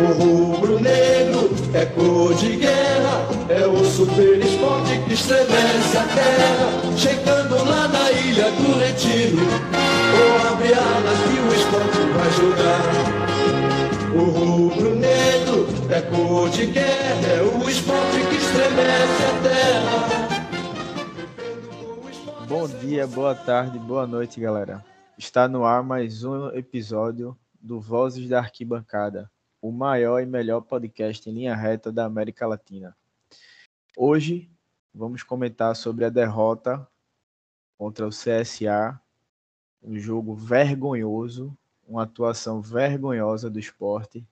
O rubro-negro é cor de guerra, é o super esporte que estremece a terra. Chegando lá na ilha do retiro, ou abre alas que o esporte vai jogar. O rubro-negro é cor de guerra, é o esporte que estremece a terra. Bom dia, boa tarde, boa noite, galera. Está no ar mais um episódio do Vozes da Arquibancada, o maior e melhor podcast em linha reta da América Latina. Hoje vamos comentar sobre a derrota contra o CSA, um jogo vergonhoso, uma atuação vergonhosa do esporte,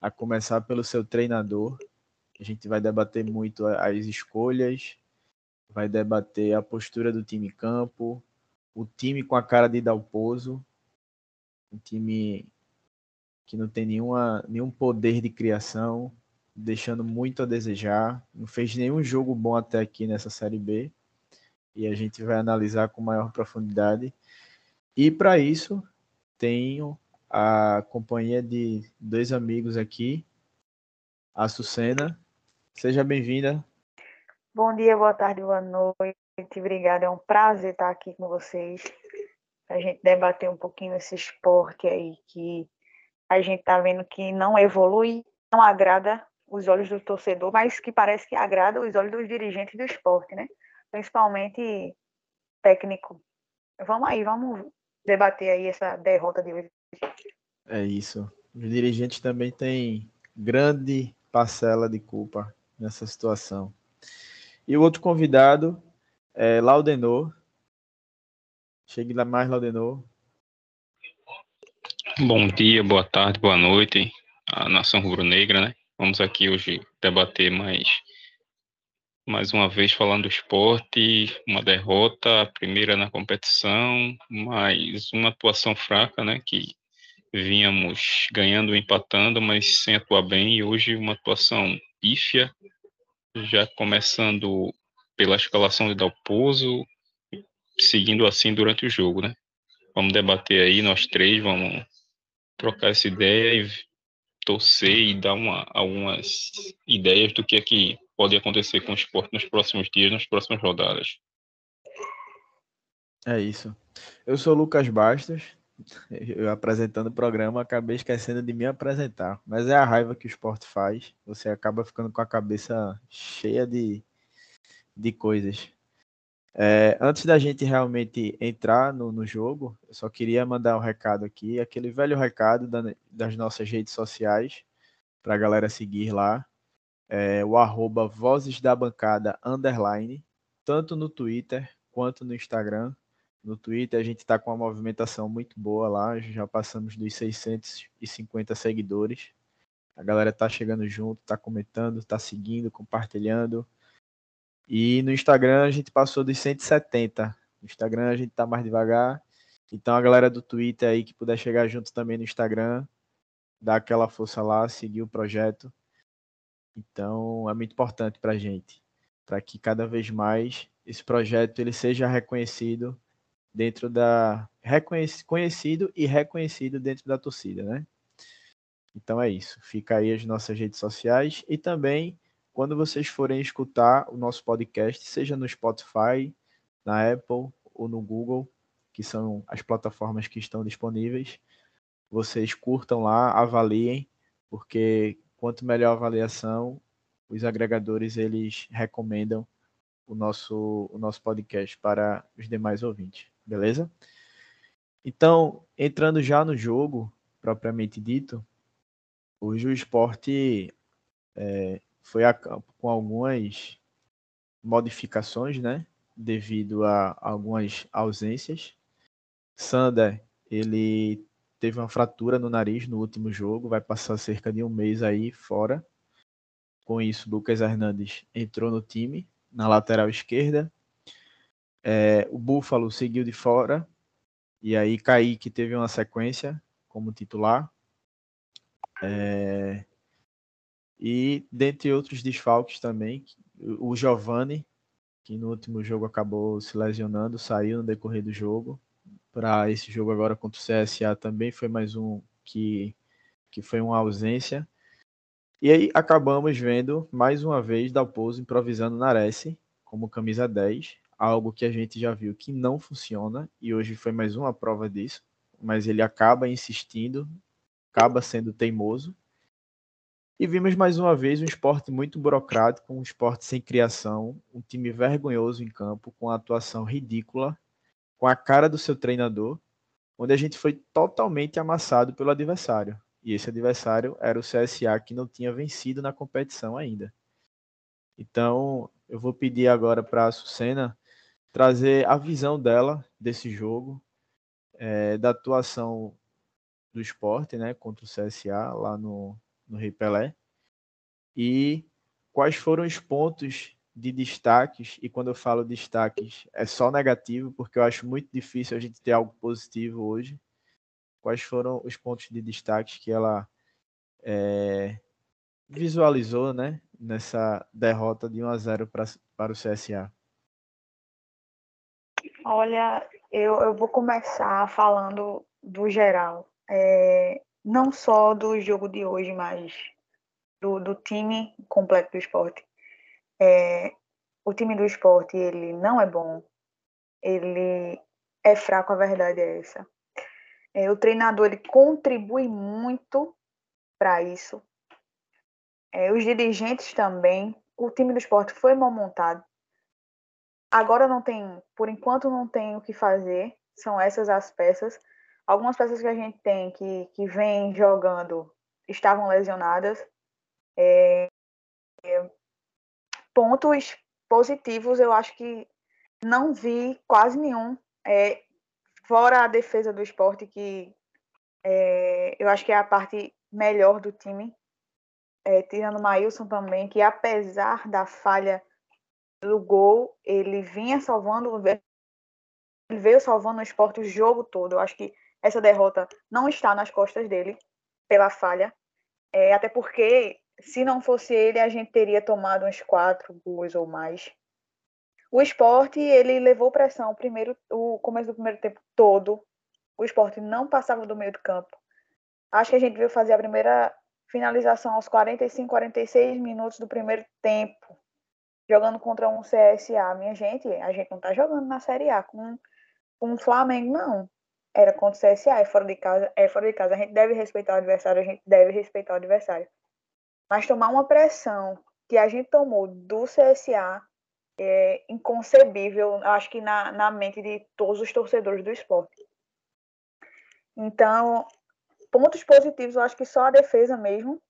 a começar pelo seu treinador. A gente vai debater muito as escolhas, vai debater a postura do time campo, o time com a cara de Dalpozo, um time que não tem nenhuma, nenhum poder de criação, deixando muito a desejar, não fez nenhum jogo bom até aqui nessa Série B, e a gente vai analisar com maior profundidade. E para isso, tenho a companhia de dois amigos aqui, a Sucena. Seja bem-vinda. Bom dia, boa tarde, boa noite. Obrigada, é um prazer estar aqui com vocês. A gente debater um pouquinho esse esporte aí que a gente está vendo que não evolui, não agrada os olhos do torcedor, mas que parece que agrada os olhos dos dirigentes do esporte, né? Principalmente técnico. Vamos aí, vamos debater aí essa derrota de hoje. É isso. Os dirigentes também têm grande parcela de culpa nessa situação. E o outro convidado é Laudenor. Chegue lá mais, Laudenor. Bom dia, boa tarde, boa noite, a nação rubro-negra, né? Vamos aqui hoje debater mais, mais uma vez falando do esporte, uma derrota, a primeira na competição, mais uma atuação fraca, né? Que vínhamos ganhando, empatando, mas sem atuar bem, e hoje uma atuação pífia, já começando pela escalação de Dalpozo, seguindo assim durante o jogo, né? Vamos debater aí, nós três, vamos trocar essa ideia e torcer e dar uma, algumas ideias do que é que pode acontecer com o esporte nos próximos dias, nas próximas rodadas. É isso. Eu sou Lucas Bastos, eu apresentando o programa, acabei esquecendo de me apresentar, mas é a raiva que o esporte faz, você acaba ficando com a cabeça cheia de, de coisas. É, antes da gente realmente entrar no, no, jogo, eu só queria mandar um recado aqui, aquele velho recado da, das nossas redes sociais, para a galera seguir lá, é, o arroba Vozes da Bancada underline, tanto no Twitter quanto no Instagram. No Twitter a gente está com uma movimentação muito boa lá, já passamos dos 650 seguidores. A galera tá chegando junto, tá comentando, tá seguindo, compartilhando. E no Instagram a gente passou dos 170. No Instagram a gente tá mais devagar. Então a galera do Twitter aí que puder chegar junto também no Instagram, dá aquela força lá, seguir o projeto. Então é muito importante para a gente, para que cada vez mais esse projeto ele seja reconhecido dentro da reconhecido e reconhecido dentro da torcida, né? Então é isso. Fica aí as nossas redes sociais e também quando vocês forem escutar o nosso podcast, seja no Spotify, na Apple ou no Google, que são as plataformas que estão disponíveis, vocês curtam lá, avaliem, porque quanto melhor a avaliação, os agregadores eles recomendam o nosso, o nosso podcast para os demais ouvintes, beleza? Então, entrando já no jogo, propriamente dito, hoje o esporte é, foi a campo com algumas modificações, né? Devido a algumas ausências. Sander, ele teve uma fratura no nariz no último jogo, vai passar cerca de um mês aí fora. Com isso, Lucas Hernandes entrou no time, na lateral esquerda. É, o Búfalo seguiu de fora. E aí Kaique teve uma sequência como titular. É, e dentre outros desfalques também, o Giovani, que no último jogo acabou se lesionando, saiu no decorrer do jogo. Para esse jogo agora contra o CSA também foi mais um que, que foi uma ausência. E aí acabamos vendo mais uma vez Dalpozo improvisando Nares como camisa 10, algo que a gente já viu que não funciona e hoje foi mais uma prova disso, mas ele acaba insistindo, acaba sendo teimoso. E vimos mais uma vez um esporte muito burocrático, um esporte sem criação, um time vergonhoso em campo, com a atuação ridícula, com a cara do seu treinador, onde a gente foi totalmente amassado pelo adversário. E esse adversário era o CSA, que não tinha vencido na competição ainda. Então, eu vou pedir agora para a Sucena trazer a visão dela desse jogo, é, da atuação do esporte né, contra o CSA lá no, no Rei Pelé. E quais foram os pontos de destaques, e quando eu falo destaques, é só negativo, porque eu acho muito difícil a gente ter algo positivo hoje. Quais foram os pontos de destaques que ela é, visualizou né, nessa derrota de 1 a 0 pra, para o CSA? Olha, eu, eu vou começar falando do geral. É, não só do jogo de hoje, mas do, do time completo do esporte. É, o time do esporte, ele não é bom, ele é fraco, a verdade é essa. É, o treinador, ele contribui muito para isso. É, os dirigentes também. O time do esporte foi mal montado. Agora não tem, por enquanto não tem o que fazer. São essas as peças. Algumas peças que a gente tem que, que vem jogando estavam lesionadas. É, é, pontos positivos, eu acho que não vi quase nenhum. É, fora a defesa do esporte, que é, eu acho que é a parte melhor do time. É, tirando o Maílson também, que apesar da falha do gol, ele vinha salvando, ele veio salvando o esporte o jogo todo. Eu acho que essa derrota não está nas costas dele pela falha. É, até porque, se não fosse ele, a gente teria tomado uns quatro gols ou mais. O esporte, ele levou pressão o primeiro, o começo do primeiro tempo todo. O esporte não passava do meio do campo. Acho que a gente viu fazer a primeira finalização aos 45, 46 minutos do primeiro tempo jogando contra um CSA. Minha gente, a gente não tá jogando na Série A com, com um Flamengo, não. Era contra o CSA, é fora de casa, é fora de casa. A gente deve respeitar o adversário, a gente deve respeitar o adversário. Mas tomar uma pressão que a gente tomou do CSA é inconcebível, acho que na, na mente de todos os torcedores do esporte. Então, pontos positivos, eu acho que só a defesa mesmo.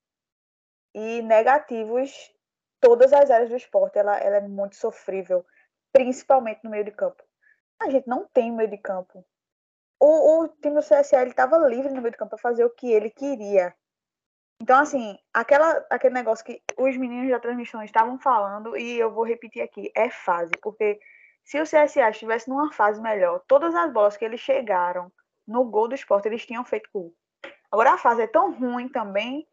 E negativos, todas as áreas do esporte ela, ela é muito sofrível, principalmente no meio de campo. A gente não tem meio de campo. O, o time do CSL estava livre no meio de campo para fazer o que ele queria. Então, assim, aquela, aquele negócio que os meninos da transmissão estavam falando, e eu vou repetir aqui, é fase, porque se o CSA estivesse numa fase melhor, todas as bolas que eles chegaram no gol do esporte, eles tinham feito gol. Agora a fase é tão ruim também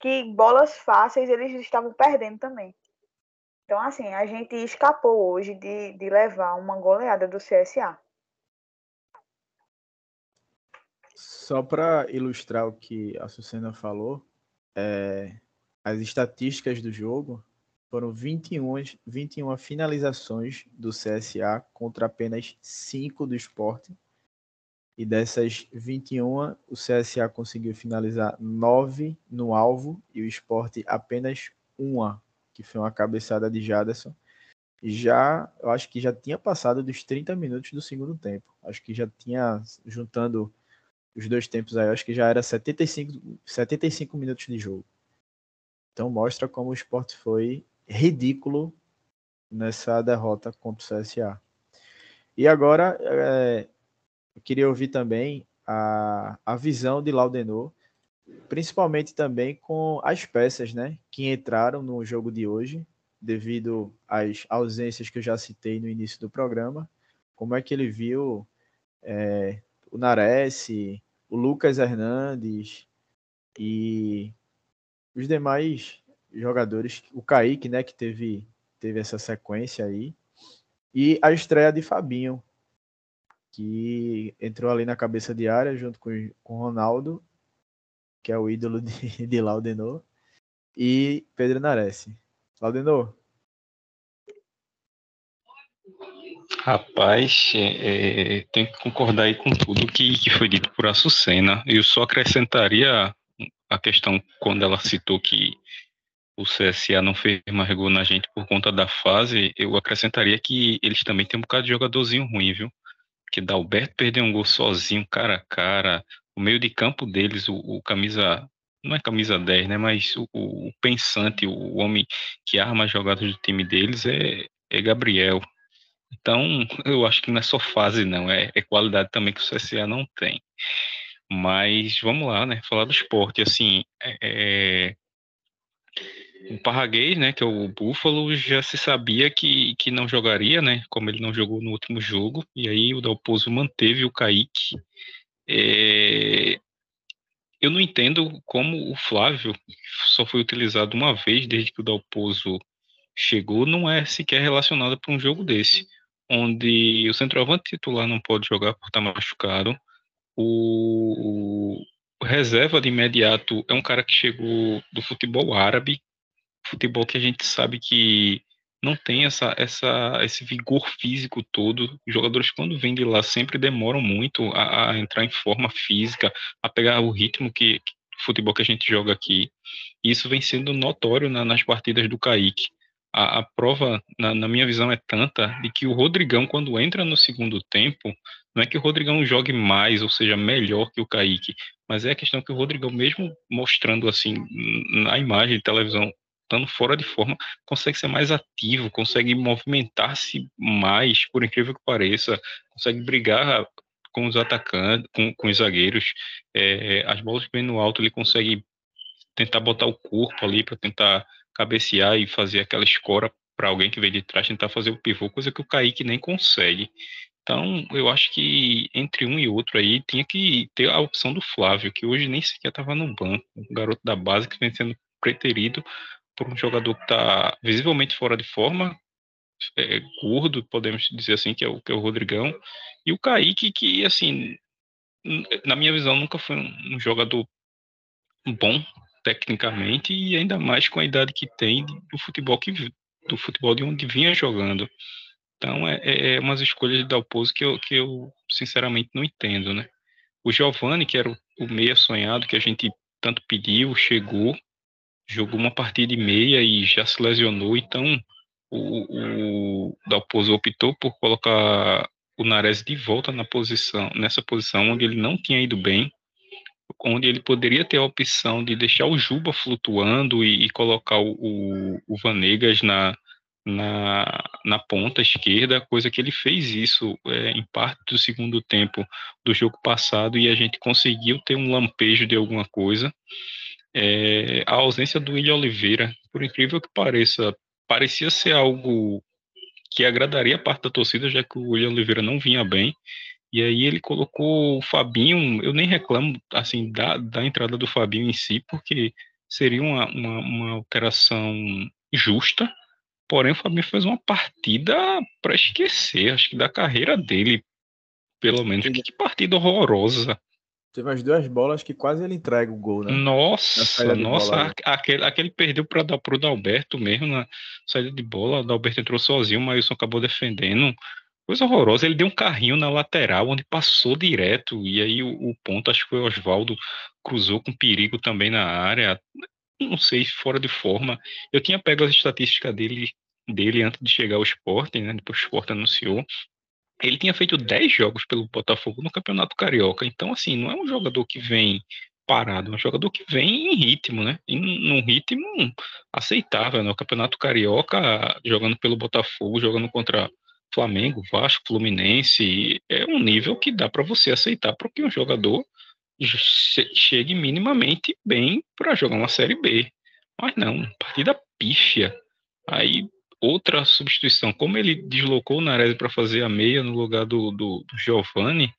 que bolas fáceis eles estavam perdendo também. Então, assim, a gente escapou hoje de, de levar uma goleada do CSA. Só para ilustrar o que a Sucena falou, é, as estatísticas do jogo foram 21, 21 finalizações do CSA contra apenas 5 do esporte e dessas 21, o CSA conseguiu finalizar 9 no alvo e o esporte apenas uma, que foi uma cabeçada de Jaderson. Já, eu acho que já tinha passado dos 30 minutos do segundo tempo. Acho que já tinha, juntando os dois tempos aí, acho que já era 75, 75 minutos de jogo. Então mostra como o esporte foi ridículo nessa derrota contra o CSA. E agora, é, eu queria ouvir também a, a visão de Laudenor, principalmente também com as peças né, que entraram no jogo de hoje, devido às ausências que eu já citei no início do programa. Como é que ele viu é, o Nares, o Lucas Hernandes e os demais jogadores, o Kaique, né, que teve, teve essa sequência aí, e a estreia de Fabinho, que entrou ali na cabeça de área junto com o Ronaldo, que é o ídolo de, de Laudenor. e Pedro Nares. Laudenor. Rapaz, é, tenho que concordar aí com tudo que, que foi dito por Açucena. Eu só acrescentaria a questão quando ela citou que o CSA não fez mais gol na gente por conta da fase, eu acrescentaria que eles também têm um bocado de jogadorzinho ruim, viu? Que Dalberto perdeu um gol sozinho, cara a cara. O meio de campo deles, o, o camisa. Não é camisa 10, né? Mas o, o, pensante, o homem que arma as jogadas do time deles é, é Gabriel. Então, eu acho que não é só fase, não. É, é qualidade também que o CSA não tem. Mas vamos lá, né? Falar do esporte. Assim, é, é o Parraguês, né, que é o Búfalo, já se sabia que, que não jogaria, né, como ele não jogou no último jogo, e aí o Dalpozo manteve o Kaique. É... Eu não entendo como o Flávio só foi utilizado uma vez desde que o Dalpozo chegou, não é sequer relacionado para um jogo desse, onde o centroavante titular não pode jogar por estar machucado, o, o reserva de imediato é um cara que chegou do futebol árabe, futebol que a gente sabe que não tem essa, essa, esse vigor físico todo. Os jogadores, quando vêm de lá, sempre demoram muito a, a entrar em forma física, a pegar o ritmo que, que futebol que a gente joga aqui. E isso vem sendo notório na, nas partidas do Kaique. A, a prova, na, na, minha visão, é tanta de que o Rodrigão, quando entra no segundo tempo, não é que o Rodrigão jogue mais, ou seja, melhor que o Kaique, mas é a questão que o Rodrigão, mesmo mostrando assim na imagem de televisão estando fora de forma, consegue ser mais ativo, consegue movimentar-se mais, por incrível que pareça, consegue brigar com os atacantes, com, com os zagueiros, é, as bolas vem no alto, ele consegue tentar botar o corpo ali para tentar cabecear e fazer aquela escora para alguém que vem de trás tentar fazer o pivô, coisa que o Kaique nem consegue. Então, eu acho que entre um e outro aí tinha que ter a opção do Flávio, que hoje nem sequer estava no banco, um garoto da base que vem sendo preterido por um jogador que está visivelmente fora de forma, é, gordo, podemos dizer assim, que é o, que é o Rodrigão, e o Kaique, que, assim, na minha visão, nunca foi um, um jogador bom tecnicamente e ainda mais com a idade que tem do futebol que do futebol de onde vinha jogando. Então é, é, é umas escolhas de Dalpozo que eu, que eu sinceramente não entendo, né? O Giovani, que era o, o meia sonhado que a gente tanto pediu, chegou, jogou uma partida e meia e já se lesionou, então o, o Dalpozo optou por colocar o Nares de volta na posição, nessa posição onde ele não tinha ido bem, onde ele poderia ter a opção de deixar o Juba flutuando e, e colocar o, o, Vanegas na, na, na ponta esquerda, coisa que ele fez isso é, em parte do segundo tempo do jogo passado e a gente conseguiu ter um lampejo de alguma coisa é, a ausência do William Oliveira, por incrível que pareça, parecia ser algo que agradaria a parte da torcida, já que o William Oliveira não vinha bem. E aí ele colocou o Fabinho, eu nem reclamo assim da, da entrada do Fabinho em si, porque seria uma, uma, uma alteração justa, porém o Fabinho fez uma partida para esquecer, acho que da carreira dele, pelo menos. Que partida horrorosa. Teve as duas bolas que quase ele entrega o gol, né? Nossa, nossa, aquele, aquele perdeu para dar pro Dalberto mesmo na saída de bola. O Dalberto entrou sozinho, o Mailson acabou defendendo. Coisa horrorosa. Ele deu um carrinho na lateral, onde passou direto. E aí o, o ponto, acho que foi Oswaldo, cruzou com perigo também na área. Não sei, fora de forma. Eu tinha pego as estatísticas dele, dele antes de chegar ao esporte, né? Depois o esporte anunciou ele tinha feito 10 jogos pelo Botafogo no Campeonato Carioca. Então, assim, não é um jogador que vem parado, é um jogador que vem em ritmo, né? Em num ritmo aceitável, né? O Campeonato Carioca, jogando pelo Botafogo, jogando contra Flamengo, Vasco, Fluminense, é um nível que dá para você aceitar para que um jogador chegue minimamente bem para jogar uma Série B. Mas não, partida pífia. Aí outra substituição. Como ele deslocou o Nares para fazer a meia no lugar do, do, do Giovanni,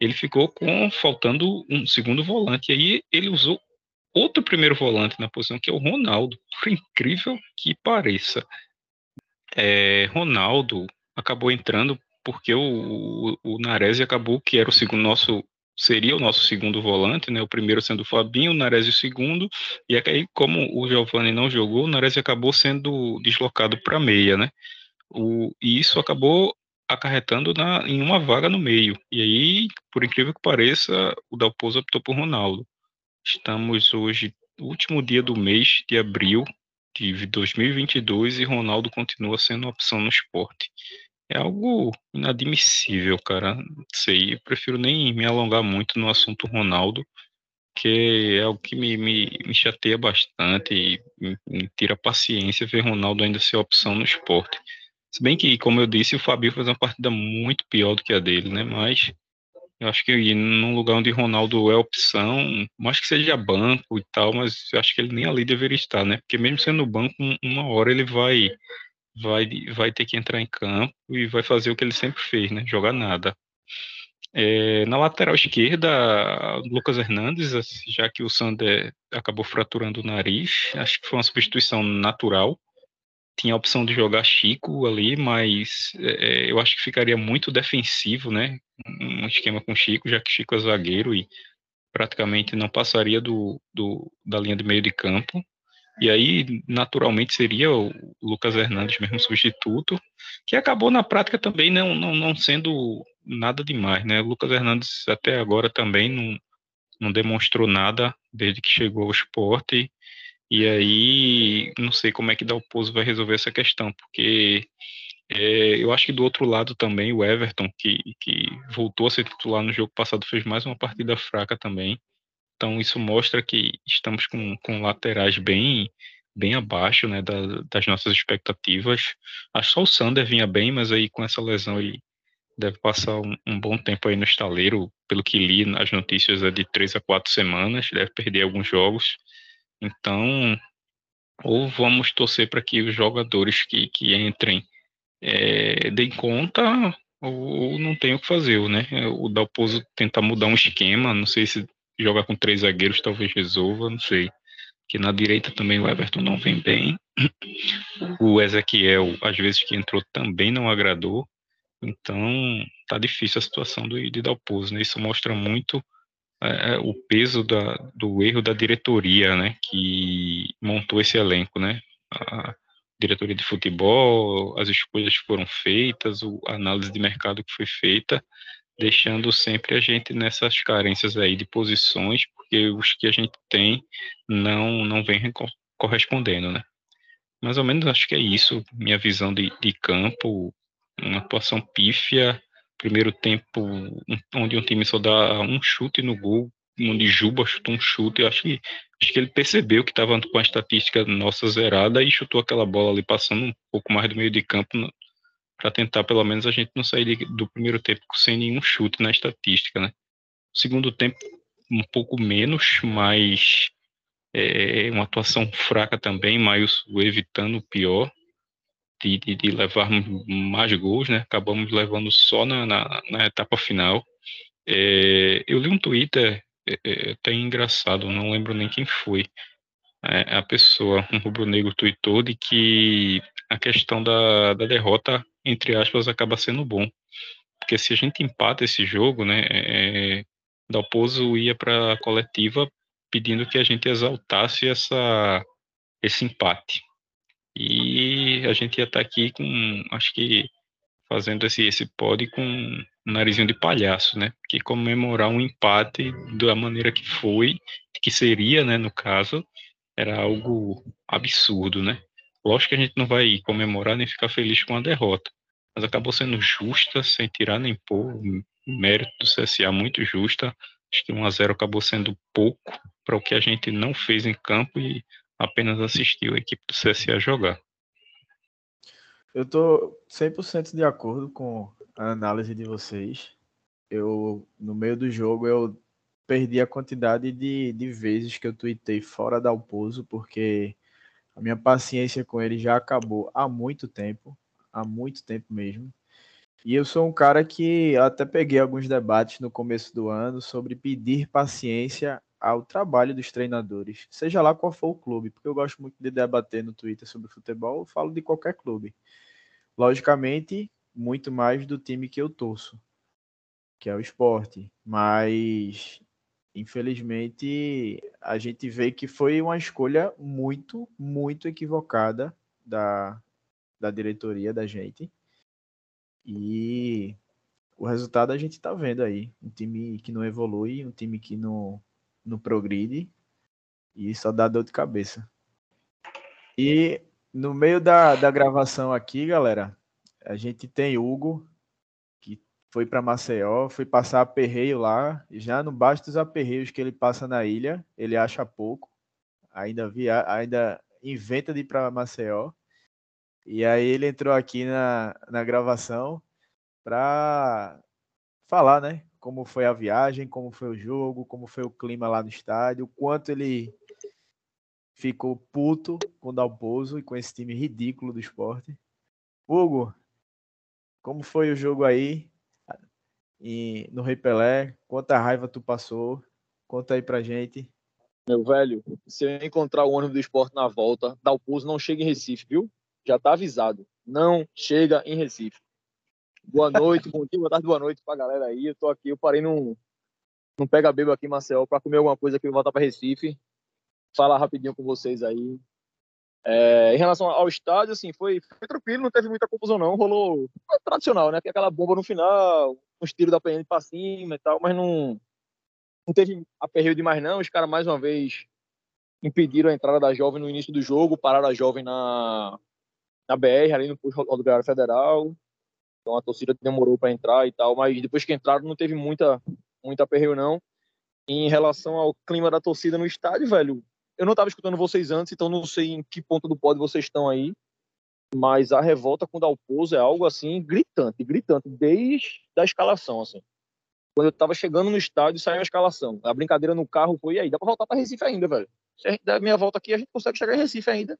ele ficou com faltando um segundo volante. Aí ele usou outro primeiro volante na posição, que é o Ronaldo, por incrível que pareça. É, Ronaldo acabou entrando porque o, o, o Nares acabou, que era o segundo nosso seria o nosso segundo volante, né? O primeiro sendo o Fabinho, o Nares o segundo, e aí, como o Giovanni não jogou, o Nares acabou sendo deslocado para meia, né? O, e isso acabou acarretando na, em uma vaga no meio. E aí, por incrível que pareça, o Dalpozo optou por Ronaldo. Estamos hoje, último dia do mês de abril de 2022 e Ronaldo continua sendo opção no esporte. É algo inadmissível, cara. Não sei, eu prefiro nem me alongar muito no assunto Ronaldo, que é algo que me, me, me chateia bastante e me, me tira paciência ver Ronaldo ainda ser opção no esporte. Se bem que, como eu disse, o Fabio fez uma partida muito pior do que a dele, né? Mas eu acho que num lugar onde Ronaldo é opção, mais que seja banco e tal, mas eu acho que ele nem ali deveria estar, né? Porque mesmo sendo banco, uma hora ele vai, vai, vai ter que entrar em campo e vai fazer o que ele sempre fez, né? Jogar nada. É, na lateral esquerda, Lucas Hernandes, já que o Sander acabou fraturando o nariz, acho que foi uma substituição natural tinha a opção de jogar Chico ali, mas é, eu acho que ficaria muito defensivo, né? Um esquema com Chico, já que Chico é zagueiro e praticamente não passaria do, do da linha de meio de campo. E aí, naturalmente, seria o Lucas Hernandes mesmo substituto, que acabou na prática também não, não, não sendo nada demais, né? O Lucas Hernandes até agora também não, não demonstrou nada desde que chegou ao esporte e aí, não sei como é que Dalpozo vai resolver essa questão, porque é, eu acho que do outro lado também o Everton, que, que voltou a ser titular no jogo passado, fez mais uma partida fraca também. Então isso mostra que estamos com, com laterais bem bem abaixo né, da, das nossas expectativas. Acho só o Sander vinha bem, mas aí com essa lesão ele deve passar um, um, bom tempo aí no estaleiro. Pelo que li nas notícias, é de três a quatro semanas, deve perder alguns jogos. Então, ou vamos torcer para que os jogadores que, que entrem é, deem conta, ou não tem o que fazer, né? O Dalpozo tentar mudar um esquema, não sei se jogar com três zagueiros talvez resolva, não sei. Que na direita também o Everton não vem bem. O Ezequiel, às vezes que entrou, também não agradou. Então, tá difícil a situação do, de Dalpozo, né? Isso mostra muito é, é, o peso da, do erro da diretoria, né, que montou esse elenco, né, a diretoria de futebol, as escolhas que foram feitas, a análise de mercado que foi feita, deixando sempre a gente nessas carências aí de posições, porque os que a gente tem não não vem correspondendo, né. Mais ou menos acho que é isso, minha visão de, de campo, uma atuação pífia, primeiro tempo onde um time só dá um chute no gol, onde Juba chutou um chute, eu acho que, acho que ele percebeu que estava com a estatística nossa zerada e chutou aquela bola ali passando um pouco mais do meio de campo para tentar pelo menos a gente não sair do primeiro tempo sem nenhum chute na estatística, né? Segundo tempo um pouco menos, mas é, uma atuação fraca também, mas evitando o pior de, de, de levarmos mais gols, né? Acabamos levando só na, na, na etapa final. É, eu li um Twitter é, é, até engraçado, não lembro nem quem foi. É, a pessoa, um rubro-negro, tweetou de que a questão da, da derrota, entre aspas, acaba sendo bom. Porque se a gente empata esse jogo, né? É, é Dalpozo ia para a coletiva pedindo que a gente exaltasse essa, esse empate. E a gente ia estar tá aqui com, acho que, fazendo esse, esse com um narizinho de palhaço, né? Que comemorar um empate da maneira que foi, que seria, né, no caso, era algo absurdo, né? Lógico que a gente não vai comemorar nem ficar feliz com a derrota, mas acabou sendo justa, sem tirar nem pôr, mérito do CSA muito justa. Acho que 1 a 0 acabou sendo pouco para o que a gente não fez em campo e apenas assistiu a equipe do CSA jogar. Eu tô 100% de acordo com a análise de vocês. Eu, no meio do jogo, eu perdi a quantidade de, de vezes que eu tuitei fora da Alpozo, porque a minha paciência com ele já acabou há muito tempo, há muito tempo mesmo. E eu sou um cara que até peguei alguns debates no começo do ano sobre pedir paciência ao trabalho dos treinadores, seja lá qual for o clube, porque eu gosto muito de debater no Twitter sobre futebol, eu falo de qualquer clube. Logicamente, muito mais do time que eu torço. que é o esporte. Mas, infelizmente, a gente vê que foi uma escolha muito, muito equivocada da, da diretoria da gente. E o resultado a gente está vendo aí. Um time que não evolui, um time que não, não progride e só dá dor de cabeça. E no meio da, da gravação aqui, galera, a gente tem Hugo, foi para Maceió, foi passar aperreio lá. Já não basta os aperreios que ele passa na ilha, ele acha pouco. Ainda, via, ainda inventa de ir para Maceió. E aí ele entrou aqui na, na gravação para falar, né? Como foi a viagem, como foi o jogo, como foi o clima lá no estádio, o quanto ele ficou puto com o Dalpozo e com esse time ridículo do esporte. Hugo, como foi o jogo aí e no Rei Pelé? Quanta raiva tu passou? Conta aí pra gente. Meu velho, se eu encontrar o ônibus do esporte na volta, Dalpozo não chega em Recife, viu? Já tá avisado. Não chega em Recife. Boa noite, bom dia, boa tarde, boa noite pra galera aí. Eu tô aqui, eu parei num, num Pega Bebo aqui Marcel pra comer alguma coisa aqui e voltar pra Recife falar rapidinho com vocês aí. É, em relação ao estádio, assim, foi, foi, tranquilo, não teve muita confusão não, rolou tradicional, né? Aquela bomba no final, uns tiros da PN para cima e tal, mas não, não teve aperreio demais não, os caras mais uma vez impediram a entrada da jovem no início do jogo, pararam a jovem na, na BR, ali no rodoviário federal, então a torcida demorou para entrar e tal, mas depois que entraram não teve muita, muita aperreio não. Em relação ao clima da torcida no estádio, velho, eu não estava escutando vocês antes, então não sei em que ponto do pódio vocês estão aí, mas a revolta com o Dalpozo é algo assim gritante, gritante, desde a escalação, assim. Quando eu estava chegando no estádio, saiu a escalação. A brincadeira no carro foi, e aí, dá para voltar para Recife ainda, velho. Se a gente der a minha volta aqui, a gente consegue chegar em Recife ainda.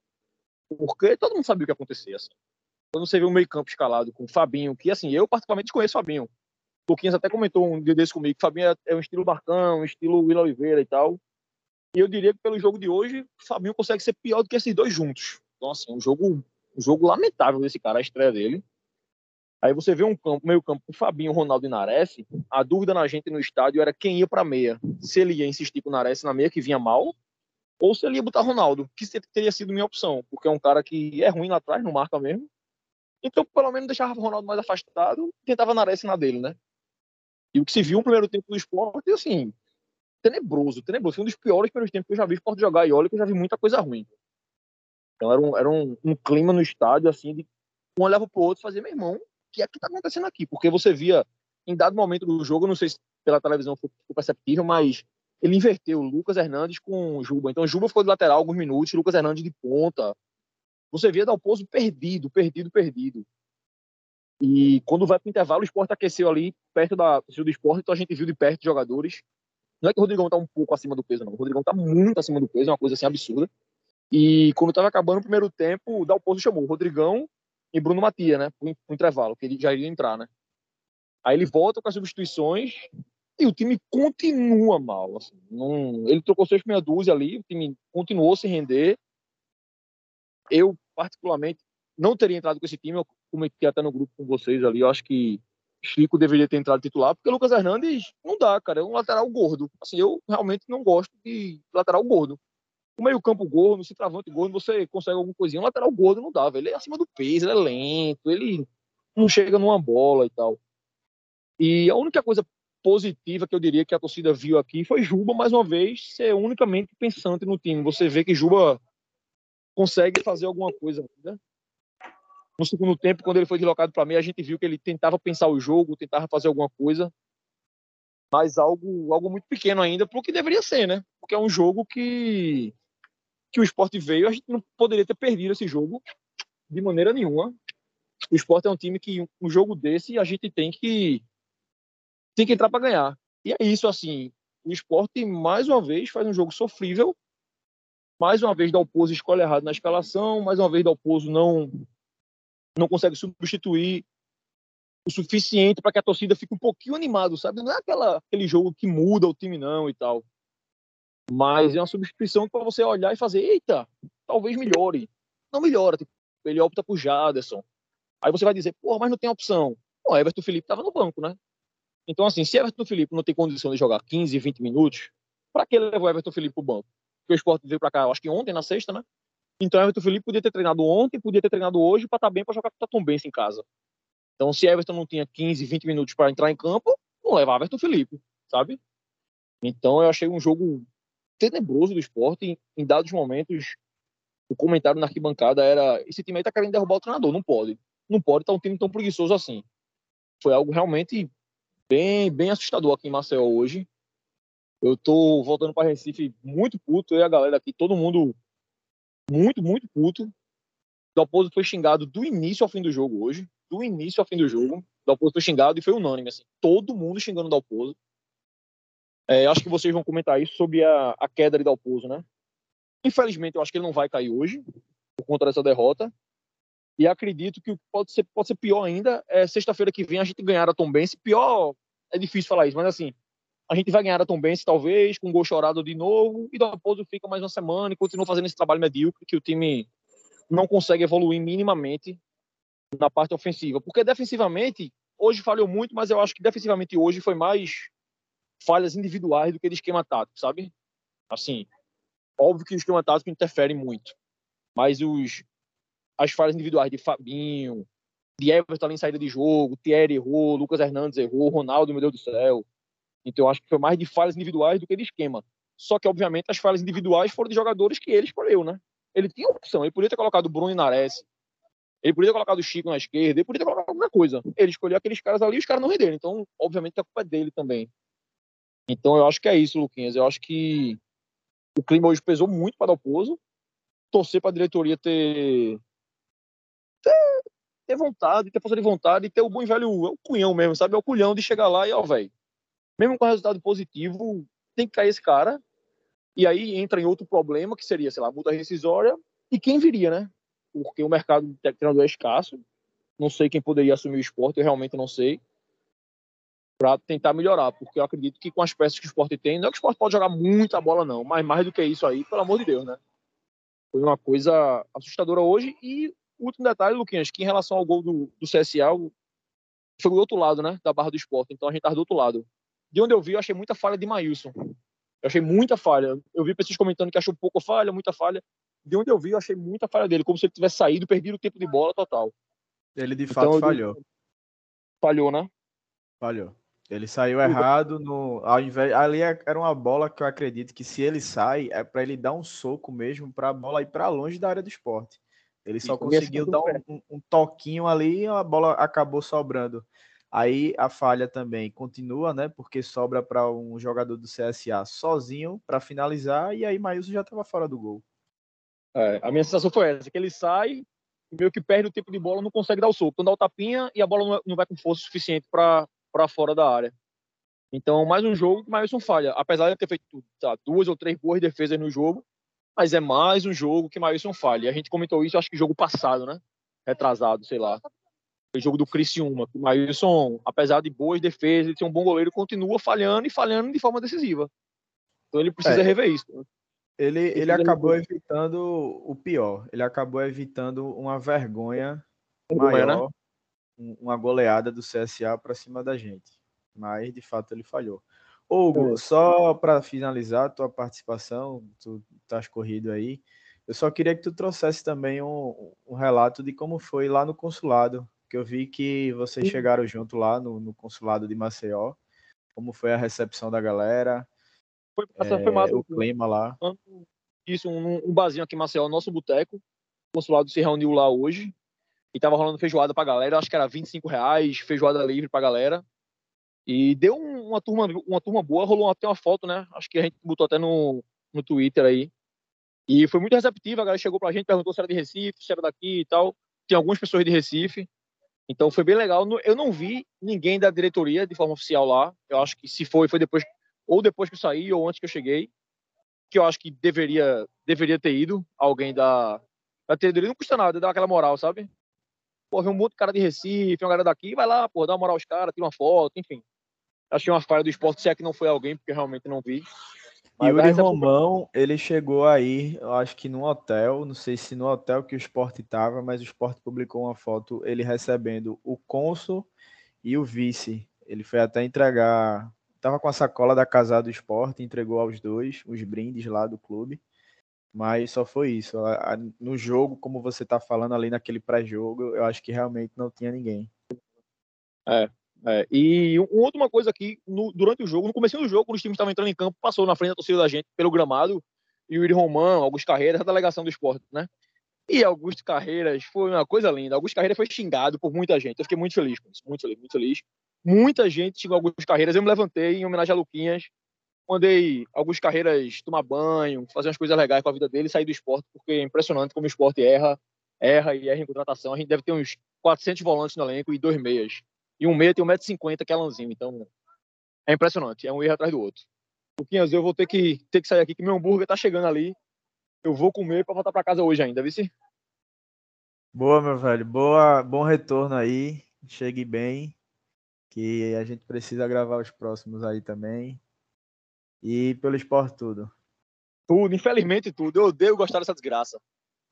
Porque todo mundo sabia o que ia acontecer, assim. Quando você vê um meio campo escalado com o Fabinho, que, assim, eu particularmente conheço o Fabinho. O até comentou um dia desse comigo, que o Fabinho é, é um estilo Barcão, um estilo Will Oliveira e tal. E eu diria que pelo jogo de hoje, o Fabinho consegue ser pior do que esses dois juntos. Então, assim, um jogo, um jogo lamentável desse cara, a estreia dele. Aí você vê um campo, meio campo com Fabinho, Ronaldo e Nares. A dúvida na gente no estádio era quem ia para meia. Se ele ia insistir com o Nares na meia, que vinha mal, ou se ele ia botar Ronaldo, que teria sido minha opção, porque é um cara que é ruim lá atrás, não marca mesmo. Então, pelo menos deixava o Ronaldo mais afastado e tentava Nares na dele, né? E o que se viu no primeiro tempo do esporte, assim, tenebroso, tenebroso. Foi um dos piores primeiros tempos que eu já vi Sport jogar. E olha que eu já vi muita coisa ruim. Então era um, era um, um clima no estádio, assim, de um olhava pro outro e fazia, meu irmão, o que é que tá acontecendo aqui? Porque você via, em dado momento do jogo, não sei se pela televisão foi, perceptível, mas ele inverteu Lucas Hernandes com Juba. Então Juba ficou de lateral alguns minutos, Lucas Hernandes de ponta. Você via Dalpozo perdido, perdido, perdido. E quando vai para o intervalo, o esporte aqueceu ali perto da do esporte, então a gente viu de perto jogadores não é que o Rodrigão tá um pouco acima do peso, não. O Rodrigão tá muito acima do peso, é uma coisa assim absurda. E quando tava acabando o primeiro tempo, o Dalpozo chamou o Rodrigão e Bruno Matia, né? Pro intervalo, que ele já iria entrar, né? Aí ele volta com as substituições e o time continua mal. Assim, não, ele trocou seis meia dúzia ali, o time continuou se render. Eu, particularmente, não teria entrado com esse time, eu comentei até no grupo com vocês ali, eu acho que Chico deveria ter entrado titular, porque o Lucas Hernandes não dá, cara. É um lateral gordo. Assim, eu realmente não gosto de lateral gordo. O meio-campo gordo, se centroavante gordo, você consegue alguma coisinha. Um lateral gordo não velho. Ele é acima do peso, ele é lento, ele não chega numa bola e tal. E a única coisa positiva que eu diria que a torcida viu aqui foi Juba, mais uma vez, ser unicamente pensante no time. Você vê que Juba consegue fazer alguma coisa. Né? No segundo tempo, quando ele foi deslocado para mim, a gente viu que ele tentava pensar o jogo, tentava fazer alguma coisa, mas algo, algo muito pequeno ainda para o que deveria ser, né? Porque é um jogo que, que o esporte veio, a gente não poderia ter perdido esse jogo de maneira nenhuma. O esporte é um time que um jogo desse a gente tem que tem que entrar para ganhar. E é isso, assim, o esporte mais uma vez faz um jogo sofrível, mais uma vez dá o pouso escolhe errado na escalação, mais uma vez dá o pouso não não consegue substituir o suficiente para que a torcida fique um pouquinho animado, sabe? Não é aquela, aquele jogo que muda o time não e tal. Mas é uma substituição para você olhar e fazer, eita, talvez melhore. Não melhora, tipo, ele opta por Jaderson. Aí você vai dizer, pô, mas não tem opção. O Everton Felipe estava no banco, né? Então, assim, se Everton Felipe não tem condição de jogar 15, 20 minutos, para que levou Everton Felipe pro banco? Porque o esporte veio para cá, acho que ontem, na sexta, né? Então, Everton Felipe podia ter treinado ontem, podia ter treinado hoje para estar tá bem para jogar com o Tatumbense em casa. Então, se Everton não tinha 15, 20 minutos para entrar em campo, não levava Everton Felipe, sabe? Então, eu achei um jogo tenebroso do esporte. Em, em dados momentos, o comentário na arquibancada era: esse time aí tá querendo derrubar o treinador. Não pode. Não pode estar tá um time tão preguiçoso assim. Foi algo realmente bem, bem assustador aqui em Maceió hoje. Eu tô voltando para Recife muito puto, eu e a galera aqui, todo mundo muito, muito puto. Dalpozo foi xingado do início ao fim do jogo hoje. Do início ao fim do jogo. Dalpozo foi xingado e foi unânime, assim. Todo mundo xingando o Dalpozo. É, acho que vocês vão comentar isso sobre a, a queda de Dalpozo, né? Infelizmente, eu acho que ele não vai cair hoje, por conta dessa derrota. E acredito que pode ser, pode ser pior ainda é sexta-feira que vem a gente ganhar a Tom Bense. Pior, é difícil falar isso, mas assim, a gente vai ganhar a Tom Bense talvez, com um gol chorado de novo, e depois fica mais uma semana e continua fazendo esse trabalho medíocre que o time não consegue evoluir minimamente na parte ofensiva. Porque defensivamente, hoje falhou muito, mas eu acho que defensivamente hoje foi mais falhas individuais do que de esquema tático, sabe? Assim, óbvio que o esquema tático interfere muito, mas os as falhas individuais de Fabinho, de Everton em saída de jogo, Thierry errou, Lucas Hernandes errou, Ronaldo, meu Deus do céu. Então eu acho que foi mais de falhas individuais do que de esquema. Só que, obviamente, as falhas individuais foram de jogadores que ele escolheu, né? Ele tinha opção, ele podia ter colocado o Bruno Inares, ele podia ter colocado o Chico na esquerda, ele podia ter colocado alguma coisa. Ele escolheu aqueles caras ali e os caras não renderam. Então, obviamente, a culpa é dele também. Então, eu acho que é isso, Luquinhas. Eu acho que o clima hoje pesou muito para o Dalpozo. Torcer para a diretoria ter, ter, ter vontade, ter força de vontade e ter o bom e velho o cunhão mesmo, sabe? É o culhão de chegar lá e, ó, velho, mesmo com resultado positivo, tem que cair esse cara. E aí entra em outro problema, que seria, sei lá, multa rescisória. E quem viria, né? Porque o mercado de treinador é escasso. Não sei quem poderia assumir o esporte, eu realmente não sei. Para tentar melhorar, porque eu acredito que com as peças que o esporte tem, não é que o esporte pode jogar muita bola, não, mas mais do que isso aí, pelo amor de Deus, né? Foi uma coisa assustadora hoje. E último detalhe, Luquinhas, que em relação ao gol do, do CSA, foi do outro lado, né? Da barra do esporte. Então a gente tava do outro lado. De onde eu vi, eu achei muita falha de Maílson. Eu achei muita falha. Eu vi pessoas comentando que achou pouco falha, muita falha. De onde eu vi, eu achei muita falha dele, como se ele tivesse saído, perdido o tempo de bola total. Ele de fato então, falhou. Falhou, né? Falhou. Ele saiu errado no ao invés ali é, era uma bola que eu acredito que se ele sai é para ele dar um soco mesmo para a bola ir para longe da área do esporte. Ele só conseguiu dar um, um, um, toquinho ali e a bola acabou sobrando. Aí a falha também continua, né? Porque sobra para um jogador do CSA sozinho para finalizar e aí Maílson já estava fora do gol. É, a minha sensação foi essa, que ele sai, meio que perde o tempo de bola, não consegue dar o soco. Então dá o tapinha e a bola não vai com força suficiente para fora da área. Então, mais um jogo que Maílson falha. Apesar de ter feito tá, duas ou três boas defesas no jogo, mas é mais um jogo que Maílson falha. E a gente comentou isso, acho que jogo passado, né? Retrasado, sei lá o jogo do Criciúma. O Maílson, apesar de boas defesas, de ser um bom goleiro, continua falhando e falhando de forma decisiva. Então ele precisa é, rever isso. Né? Ele, ele, ele acabou rever. evitando o pior. Ele acabou evitando uma vergonha maior, né? Uma goleada do CSA para cima da gente. Mas, de fato, ele falhou. Hugo, só para finalizar a tua participação, tu estás corrido aí, eu só queria que tu trouxesse também um, um relato de como foi lá no consulado que eu vi que vocês chegaram junto lá no, no, consulado de Maceió. Como foi a recepção da galera? Foi, é, foi massa, o clima lá. Isso, um, um barzinho aqui em Maceió, nosso boteco. O consulado se reuniu lá hoje e tava rolando feijoada pra galera. Acho que era 25 reais, feijoada livre pra galera. E deu uma turma, uma turma boa, rolou até uma foto, né? Acho que a gente botou até no, no Twitter aí. E foi muito receptiva, a galera chegou pra gente, perguntou se era de Recife, se era daqui e tal. Tem algumas pessoas de Recife. Então foi bem legal. Eu não vi ninguém da diretoria de forma oficial lá. Eu acho que se foi, foi depois, ou depois que eu saí, ou antes que eu cheguei. Que eu acho que deveria, deveria ter ido alguém da, da diretoria. Não custa nada dar aquela moral, sabe? Pô, vem um monte de cara de Recife, uma galera daqui, vai lá, pô, dá uma moral aos caras, tira uma foto, enfim. Achei uma falha do esporte, se é que não foi alguém, porque realmente não vi. E o Romão, ele chegou aí, acho que num hotel, não sei se no hotel que o esporte estava, mas o esporte publicou uma foto ele recebendo o cônsul e o vice Ele foi até entregar. Tava com a sacola da casa do esporte, entregou aos dois os brindes lá do clube. Mas só foi isso. No jogo, como você tá falando ali naquele pré-jogo, eu acho que realmente não tinha ninguém. É, é, e uma coisa aqui, durante o jogo, no começo do jogo, quando os times estavam entrando em campo, passou na frente da torcida da gente pelo gramado, e o Yuri Romão, Augusto Carreira, a delegação do esporte, né? E Augusto Carreiras foi uma coisa linda. Augusto Carreira foi xingado por muita gente. Eu fiquei muito feliz com isso, muito feliz, muito feliz. Muita gente xingou Augusto Carreiras. Eu me levantei em homenagem a Luquinhas, mandei Augusto Carreiras tomar banho, fazer umas coisas legais com a vida dele e sair do esporte, porque é impressionante como o esporte erra, erra e erra em contratação. A gente deve ter uns 400 volantes no elenco e dois meias. E um meia tem 1,50m, que é Alanzinho. Então, é impressionante. É um erro atrás do outro. Luquinhas, eu vou ter que, ter que sair aqui, que meu hambúrguer tá chegando ali. Eu vou comer para voltar para casa hoje ainda, vice? Boa, meu velho. Boa, bom retorno aí. Chegue bem. Que a gente precisa gravar os próximos aí também. E pelo esporte tudo. Tudo, infelizmente tudo. Eu odeio gostar dessa desgraça.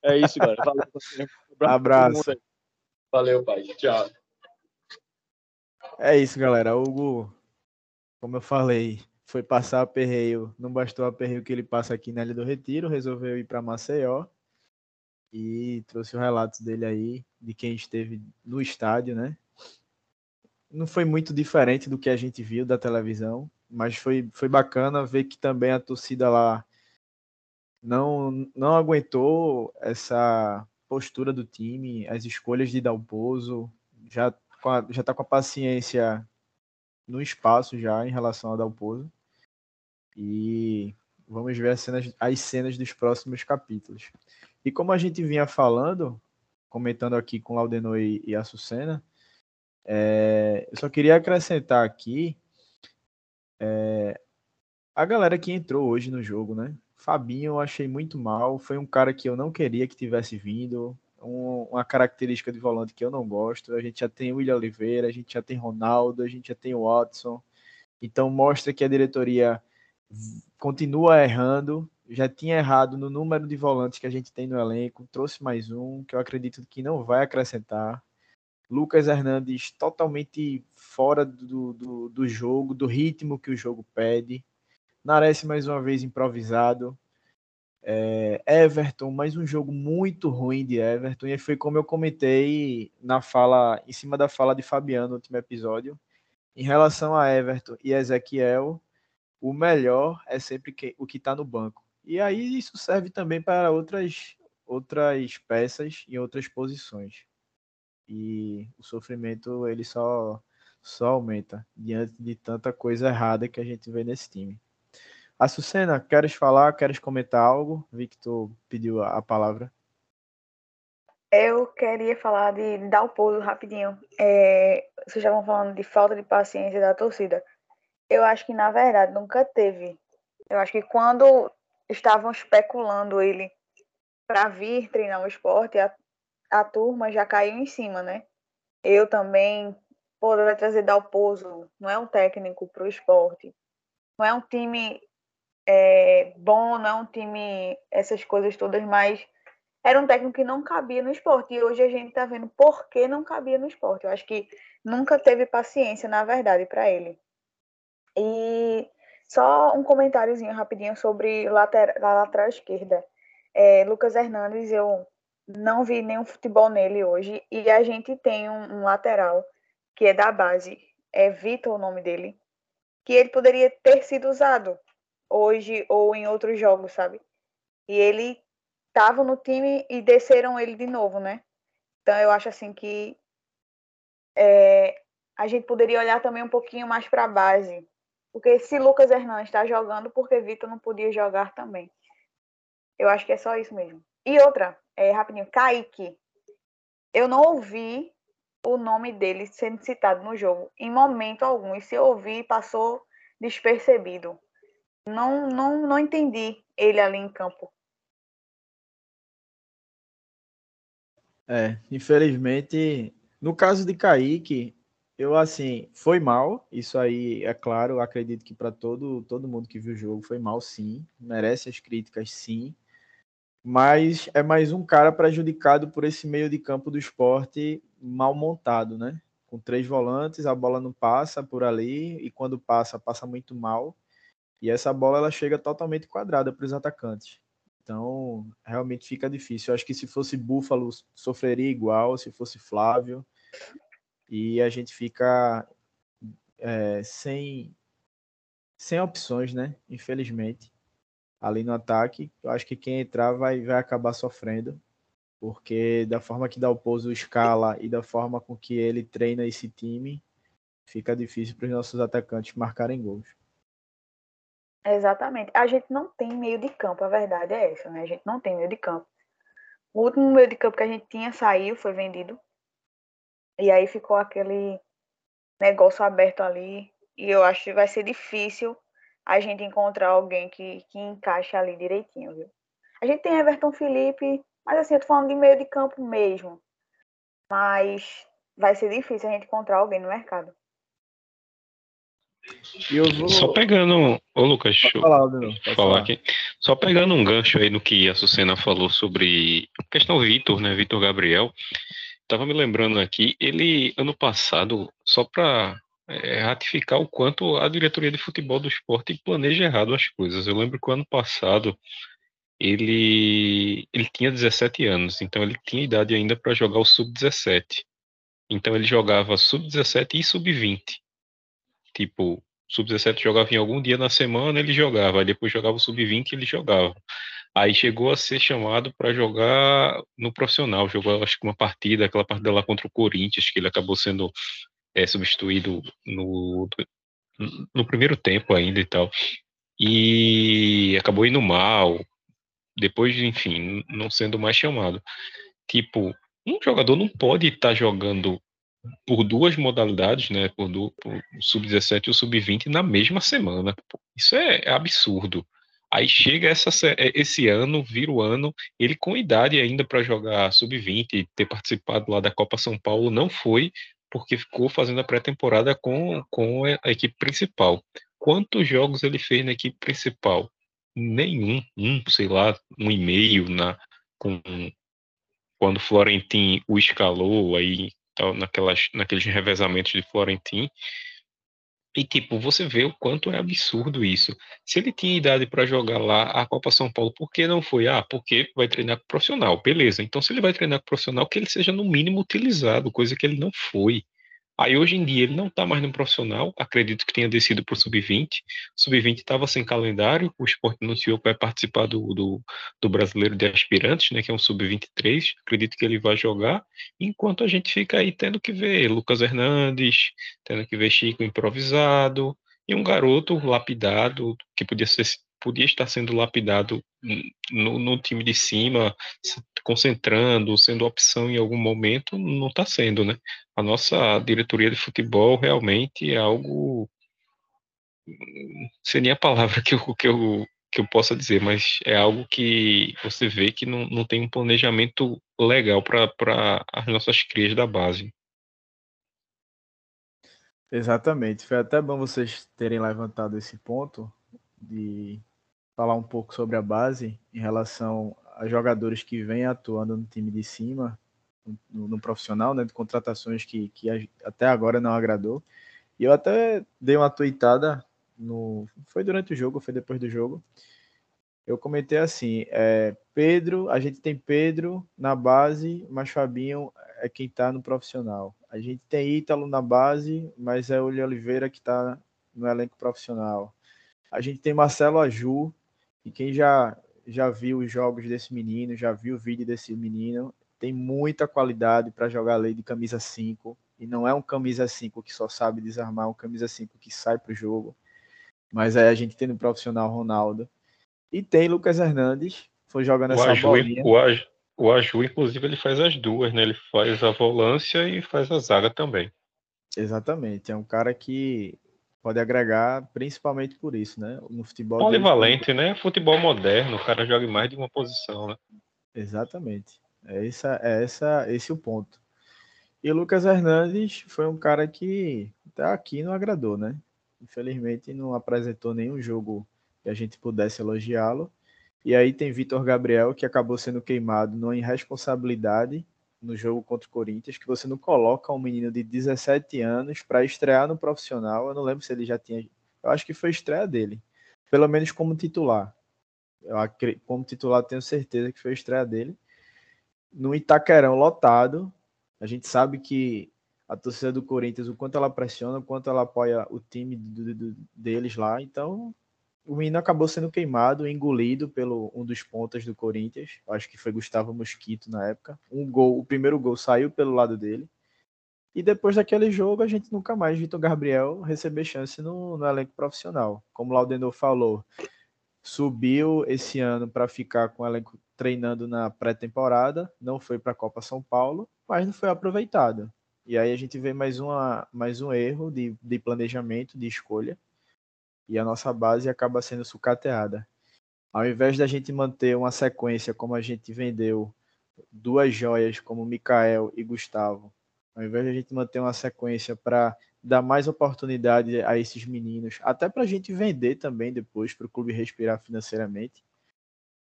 É isso, galera. Valeu. Abraço. Valeu, pai. Tchau. É isso, galera. Hugo, como eu falei, foi passar aperreio. Não bastou aperreio que ele passa aqui na Ilha do Retiro, resolveu ir para Maceió e trouxe o relato dele aí, de quem esteve no estádio, né? Não foi muito diferente do que a gente viu da televisão, mas foi, foi bacana ver que também a torcida lá não, não aguentou essa postura do time, as escolhas de Dalpozo, já já está com a paciência no espaço já em relação a Dalpozo. E vamos ver as cenas, as cenas dos próximos capítulos. E como a gente vinha falando, comentando aqui com Laudenor e, e é, eu só queria acrescentar aqui é, a galera que entrou hoje no jogo, né? Fabinho eu achei muito mal, foi um cara que eu não queria que tivesse vindo, um, uma característica de volante que eu não gosto. A gente já tem o William Oliveira, a gente já tem Ronaldo, a gente já tem o Watson. Então mostra que a diretoria continua errando. Já tinha errado no número de volantes que a gente tem no elenco, trouxe mais um, que eu acredito que não vai acrescentar. Lucas Hernandes totalmente fora do, do, do jogo, do ritmo que o jogo pede. Nares mais uma vez improvisado. É, Everton, mais um jogo muito ruim de Everton, e foi como eu comentei na fala, em cima da fala de Fabiano no último episódio. Em relação a Everton e Ezequiel, o melhor é sempre que, o que está no banco. E aí isso serve também para outras, outras peças em outras posições. E o sofrimento ele só, só aumenta diante de tanta coisa errada que a gente vê nesse time. Açucena, queres falar, queres comentar algo? Vi que tu pediu a palavra. Eu queria falar de, de dar o pulo rapidinho. É, vocês vão falando de falta de paciência da torcida eu acho que na verdade nunca teve. Eu acho que quando estavam especulando ele para vir treinar o esporte, a, a turma já caiu em cima, né? Eu também poderia trazer Dalpozo, não é um técnico para o esporte, não é um time é, bom, não é um time, essas coisas todas, mas era um técnico que não cabia no esporte. E hoje a gente está vendo por que não cabia no esporte. Eu acho que nunca teve paciência, na verdade, para ele. E só um comentáriozinho rapidinho sobre lateral, a lateral esquerda. É, Lucas Hernandes, eu não vi nenhum futebol nele hoje. E a gente tem um, um lateral que é da base, é Vitor o nome dele, que ele poderia ter sido usado hoje ou em outros jogos, sabe? E ele estava no time e desceram ele de novo, né? Então eu acho assim que é, a gente poderia olhar também um pouquinho mais para a base, porque se Lucas Hernandes está jogando, porque Vitor não podia jogar também. Eu acho que é só isso mesmo. E outra, é, rapidinho, Kaique. Eu não ouvi o nome dele sendo citado no jogo em momento algum. E se eu ouvi, passou despercebido. Não, não, não entendi ele ali em campo. É, infelizmente, no caso de Kaique, eu, assim, foi mal, isso aí é claro, acredito que para todo, todo mundo que viu o jogo foi mal, sim, merece as críticas, sim, mas é mais um cara prejudicado por esse meio de campo do esporte mal montado, né? com três volantes, a bola não passa por ali e quando passa, passa muito mal. E essa bola ela chega totalmente quadrada para os atacantes. Então, realmente fica difícil. Eu acho que se fosse Búfalo, sofreria igual, se fosse Flávio. E a gente fica é, sem, sem opções, né? Infelizmente. Ali no ataque, eu acho que quem entrar vai, vai acabar sofrendo. Porque da forma que dá o pouso escala e da forma com que ele treina esse time, fica difícil para os nossos atacantes marcarem gols. Exatamente. A gente não tem meio de campo, a verdade é essa, né? A gente não tem meio de campo. O último meio de campo que a gente tinha saiu, foi vendido. E aí ficou aquele negócio aberto ali. E eu acho que vai ser difícil a gente encontrar alguém que, que encaixe ali direitinho, viu? A gente tem Everton Felipe, mas assim, eu tô falando de meio de campo mesmo. Mas vai ser difícil a gente encontrar alguém no mercado. Vou... Só pegando. Ô, Lucas, deixa eu falar, falar, falar, aqui. Só pegando um gancho aí no que a Sucena falou sobre a questão Vitor, né? Vitor Gabriel. Tava me lembrando aqui, ele, ano passado, só para é, ratificar o quanto a diretoria de futebol do esporte planeja errado as coisas. Eu lembro que o ano passado ele, ele tinha 17 anos, então ele tinha idade ainda para jogar o sub-17. Então ele jogava sub-17 e sub-20. Tipo, sub-17 jogava em algum dia na semana, ele jogava, aí depois jogava o sub-20 ele jogava. Aí chegou a ser chamado para jogar no profissional, jogou acho que uma partida, aquela partida lá contra o Corinthians, que ele acabou sendo é, substituído no, no primeiro tempo ainda e tal. E acabou indo mal, depois, enfim, não sendo mais chamado. Tipo, um jogador não pode estar tá jogando por duas modalidades, né, por, por o sub-17 e o sub-20 na mesma semana. Isso é, absurdo. Aí chega essa, é, esse ano, vira o ano, ele com idade ainda para jogar sub-20, ter participado lá da Copa São Paulo, não foi, porque ficou fazendo a pré-temporada com, com a equipe principal. Quantos jogos ele fez na equipe principal? Nenhum, um, sei lá, um e-mail na, com, quando Florentin o escalou, aí naquelas, naqueles revezamentos de Florentin. E, tipo, você vê o quanto é absurdo isso. Se ele tinha idade para jogar lá a Copa São Paulo, por que não foi? Ah, porque vai treinar com profissional. Beleza. Então, se ele vai treinar com profissional, que ele seja no mínimo utilizado, coisa que ele não foi. Aí hoje em dia ele não está mais no profissional, acredito que tenha descido para o sub-20. O sub-20 estava sem calendário, o esporte anunciou que vai participar do, do, do, brasileiro de aspirantes, né, que é um sub-23. Acredito que ele vai jogar, enquanto a gente fica aí tendo que ver Lucas Hernandes, tendo que ver Chico improvisado, e um garoto lapidado, que podia ser podia estar sendo lapidado no, no, time de cima, se concentrando, sendo opção em algum momento, não está sendo, né? A nossa diretoria de futebol realmente é algo. Seria a palavra que eu, que, eu, que eu possa dizer, mas é algo que você vê que não, não tem um planejamento legal para as nossas crias da base. Exatamente. Foi até bom vocês terem levantado esse ponto de falar um pouco sobre a base em relação a jogadores que vêm atuando no time de cima, no, no profissional, né, de contratações que, que até agora não agradou. E eu até dei uma tweetada no, foi durante o jogo, foi depois do jogo. Eu comentei assim, é, Pedro, a gente tem Pedro na base, mas Fabinho é quem está no profissional. A gente tem Ítalo na base, mas é o Oliveira que está no elenco profissional. A gente tem Marcelo Aju, e quem já, já viu os jogos desse menino, já viu o vídeo desse menino, tem muita qualidade para jogar lei de camisa 5. E não é um camisa 5 que só sabe desarmar, é um camisa 5 que sai para o jogo. Mas aí a gente tem no profissional Ronaldo. E tem Lucas Hernandes, foi jogando essa Aju, bolinha. O Aju, o Aju, inclusive, ele faz as duas, né? Ele faz a volância e faz a zaga também. Exatamente. É um cara que pode agregar principalmente por isso, né? No futebol. Polivalente, né? Futebol moderno, o cara joga em mais de uma posição, né? Exatamente. É, essa, é essa, esse o ponto. E o Lucas Hernandes foi um cara que até aqui não agradou, né? Infelizmente não apresentou nenhum jogo que a gente pudesse elogiá-lo. E aí tem Vitor Gabriel, que acabou sendo queimado numa irresponsabilidade no jogo contra o Corinthians que você não coloca um menino de 17 anos para estrear no profissional. Eu não lembro se ele já tinha. Eu acho que foi estreia dele, pelo menos como titular. Eu, como titular, tenho certeza que foi estreia dele. No Itaquerão lotado, a gente sabe que a torcida do Corinthians, o quanto ela pressiona, o quanto ela apoia o time do, do, deles lá. Então, o menino acabou sendo queimado, engolido pelo um dos pontas do Corinthians. Acho que foi Gustavo Mosquito na época. Um gol, o primeiro gol saiu pelo lado dele. E depois daquele jogo, a gente nunca mais Vitor Gabriel receber chance no, no elenco profissional. Como o Laudenor falou, subiu esse ano para ficar com o elenco treinando na pré-temporada, não foi para a Copa São Paulo, mas não foi aproveitado. E aí a gente vê mais, uma, mais um erro de, de planejamento, de escolha, e a nossa base acaba sendo sucateada. Ao invés da gente manter uma sequência como a gente vendeu duas joias como Mikael e Gustavo, ao invés de a gente manter uma sequência para dar mais oportunidade a esses meninos, até para a gente vender também depois, para o clube respirar financeiramente.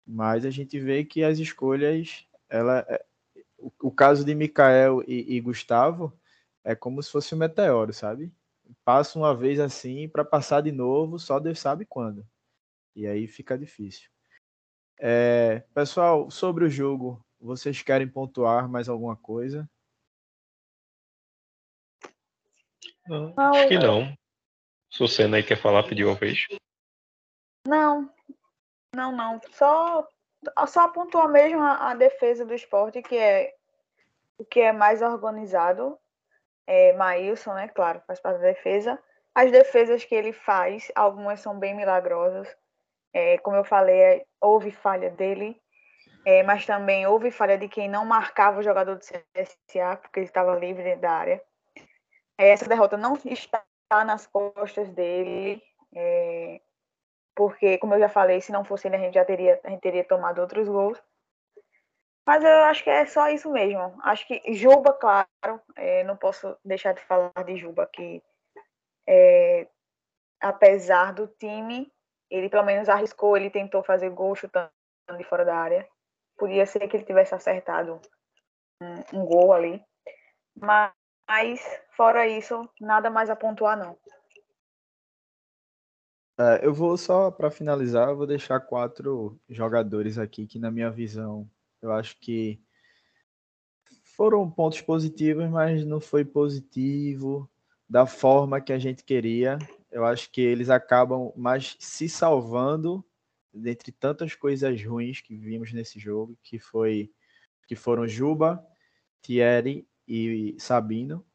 Mas a gente vê que as escolhas, ela, é, o, o caso de Mikael e, e, Gustavo é como se fosse um meteoro, sabe? Passa uma vez assim para passar de novo, só Deus sabe quando. E aí fica difícil. É, pessoal, sobre o jogo, vocês querem pontuar mais alguma coisa? Não, acho que não. Senna aí quer falar, pediu uma vez. Não, não, não. Só, só pontuar mesmo a, a, defesa do esporte, que é o que é mais organizado. É Maílson, né? Claro, faz parte da defesa. As defesas que ele faz, algumas são bem milagrosas. É, como eu falei, é, houve falha dele, é, mas também houve falha de quem não marcava o jogador do CSA, porque ele estava livre da área. Essa derrota não está nas costas dele, é, porque, como eu já falei, se não fosse ele, a gente já teria, a gente teria tomado outros gols. Mas eu acho que é só isso mesmo. Acho que Juba, claro, é, não posso deixar de falar de Juba, que é, apesar do time, ele pelo menos arriscou, ele tentou fazer gol chutando de fora da área. Podia ser que ele tivesse acertado um, um gol ali. Mas mas, fora isso, nada mais a pontuar, não. É, eu vou só para finalizar, eu vou deixar quatro jogadores aqui que, na minha visão, eu acho que foram pontos positivos, mas não foi positivo da forma que a gente queria. Eu acho que eles acabam mais se salvando dentre tantas coisas ruins que vimos nesse jogo, que foi que foram Juba, Thierry e Sabino.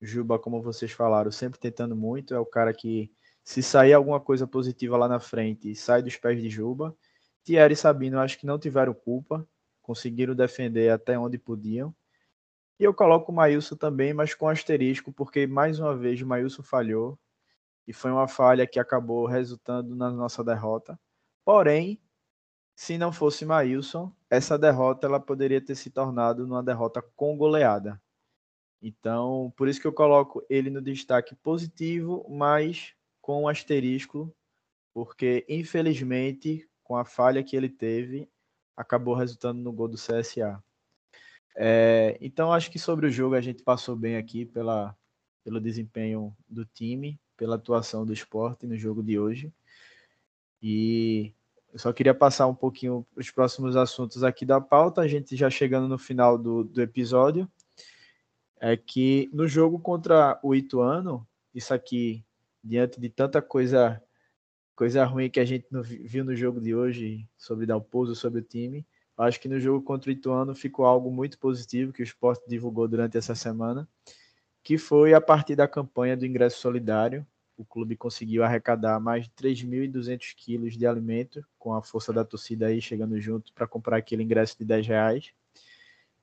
Juba, como vocês falaram, sempre tentando muito, é o cara que, se sair alguma coisa positiva lá na frente, sai dos pés de Juba. Thierry e Sabino, acho que não tiveram culpa, conseguiram defender até onde podiam. E eu coloco o Maílson também, mas com asterisco, porque mais uma vez o Maílson falhou, e foi uma falha que acabou resultando na nossa derrota. Porém, se não fosse Maílson, essa derrota ela poderia ter se tornado numa derrota com goleada. Então, por isso que eu coloco ele no destaque positivo, mas com um asterisco, porque infelizmente, com a falha que ele teve, acabou resultando no gol do CSA. É, então, acho que sobre o jogo a gente passou bem aqui pela, pelo desempenho do time, pela atuação do esporte no jogo de hoje. E eu só queria passar um pouquinho os próximos assuntos aqui da pauta, a gente já chegando no final do, do episódio é que no jogo contra o Ituano, isso aqui, diante de tanta coisa coisa ruim que a gente viu no jogo de hoje sobre Dalpozo, sobre o time, acho que no jogo contra o Ituano ficou algo muito positivo que o esporte divulgou durante essa semana, que foi a partir da campanha do ingresso solidário. O clube conseguiu arrecadar mais de 3.200 quilos de alimento, com a força da torcida aí chegando junto para comprar aquele ingresso de 10 reais.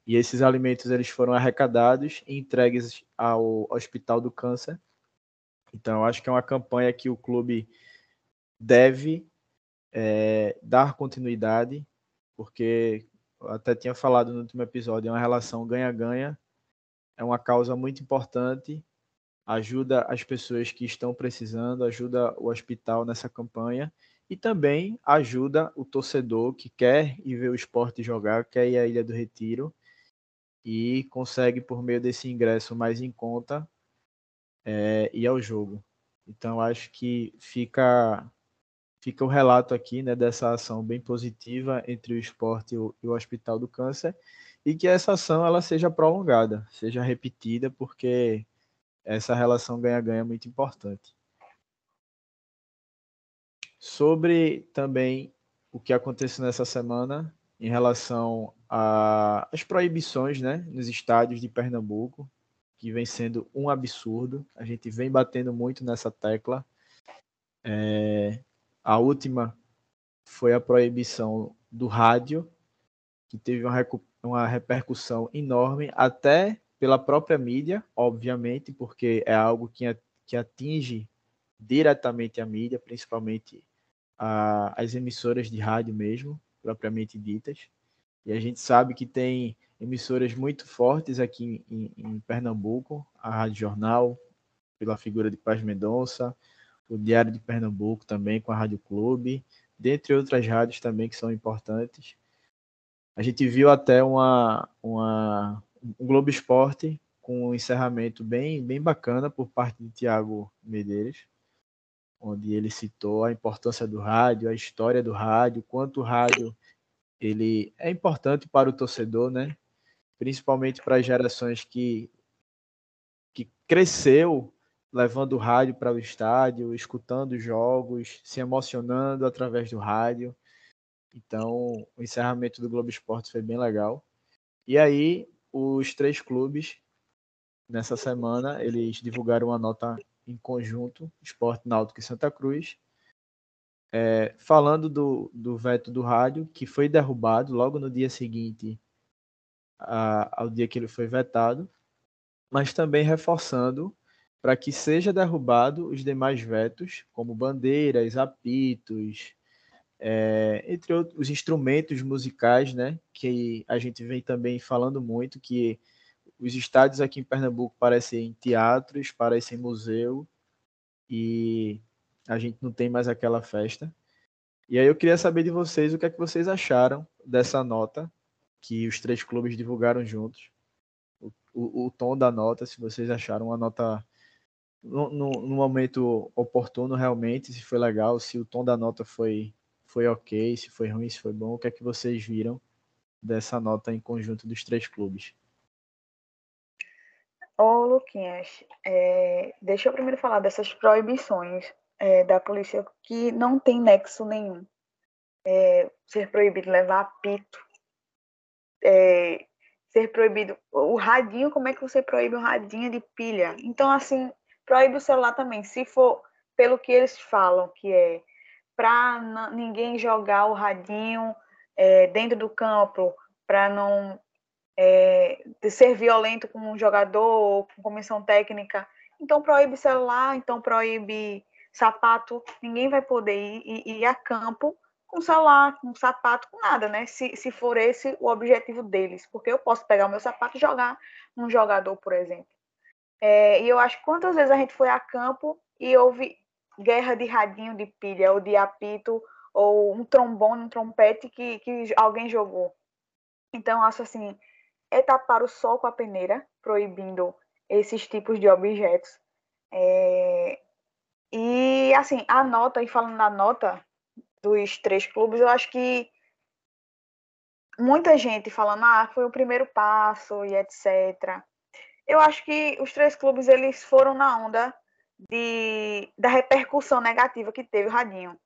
E esses alimentos eles foram arrecadados e entregues ao Hospital do Câncer. Então, acho que é uma campanha que o clube deve é, dar continuidade, porque até tinha falado no último episódio, é uma relação ganha-ganha, é uma causa muito importante, ajuda as pessoas que estão precisando, ajuda o hospital nessa campanha e também ajuda o torcedor que quer ir ver o esporte jogar, quer ir à Ilha do Retiro e consegue, por meio desse ingresso mais em conta, é, ir ao jogo. Então, acho que fica, fica o relato aqui né, dessa ação bem positiva entre o esporte e o, e o Hospital do Câncer e que essa ação ela seja prolongada, seja repetida, porque essa relação ganha-ganha é muito importante. Sobre também o que aconteceu nessa semana em relação às proibições né, nos estádios de Pernambuco, que vem sendo um absurdo. A gente vem batendo muito nessa tecla. É, a última foi a proibição do rádio, que teve uma, uma repercussão enorme, até pela própria mídia, obviamente, porque é algo que, que atinge diretamente a mídia, principalmente a, as emissoras de rádio mesmo, propriamente ditas. E a gente sabe que tem emissoras muito fortes aqui em, em Pernambuco, a Rádio Jornal, pela figura de Paz Mendonça, o Diário de Pernambuco também com a Rádio Clube, dentre outras rádios também que são importantes. A gente viu até uma, uma, um Globo Esporte com um encerramento bem, bem bacana por parte de Tiago Medeiros, onde ele citou a importância do rádio, a história do rádio, quanto o rádio ele é importante para o torcedor, né? Principalmente para as gerações que que cresceu levando o rádio para o estádio, escutando jogos, se emocionando através do rádio. Então, o encerramento do Globo Esporte foi bem legal. E aí, os três clubes, nessa semana, eles divulgaram uma nota em conjunto, Esporte Náutico e Santa Cruz, é, falando do, do veto do rádio, que foi derrubado logo no dia seguinte a, ao dia que ele foi vetado, mas também reforçando para que seja derrubado os demais vetos, como bandeiras, apitos, é, entre outros os instrumentos musicais, né, que a gente vem também falando muito, que os estádios aqui em Pernambuco parecem teatros, parecem museu, e a gente não tem mais aquela festa. E aí eu queria saber de vocês o que é que vocês acharam dessa nota que os três clubes divulgaram juntos. O, o, o tom da nota, se vocês acharam uma nota no, no, momento oportuno realmente, se foi legal, se o tom da nota foi, foi ok, se foi ruim, se foi bom, o que é que vocês viram dessa nota em conjunto dos três clubes? Ô, Luquinhas, é, deixa eu primeiro falar dessas proibições é, da polícia que não tem nexo nenhum. É, ser proibido levar apito, é, ser proibido o radinho, como é que você proíbe um radinho de pilha? Então, assim, proíbe o celular também, se for pelo que eles falam, que é para ninguém jogar o radinho é, dentro do campo, para não é, ser violento com um jogador ou com comissão técnica. Então proíbe celular, então proíbe sapato. Ninguém vai poder ir, ir, a campo com celular, com sapato, com nada, né? Se, se for esse o objetivo deles. Porque eu posso pegar o meu sapato e jogar num jogador, por exemplo. É, e eu acho que quantas vezes a gente foi a campo e houve guerra de radinho de pilha, ou de apito, ou um trombone, um trompete que, que alguém jogou. Então, acho assim, é tapar o sol com a peneira, proibindo esses tipos de objetos. É... E, assim, a nota, e falando da nota dos três clubes, eu acho que muita gente falando, ah, foi o primeiro passo e etc. Eu acho que os três clubes, eles foram na onda de, da repercussão negativa que teve o radinho.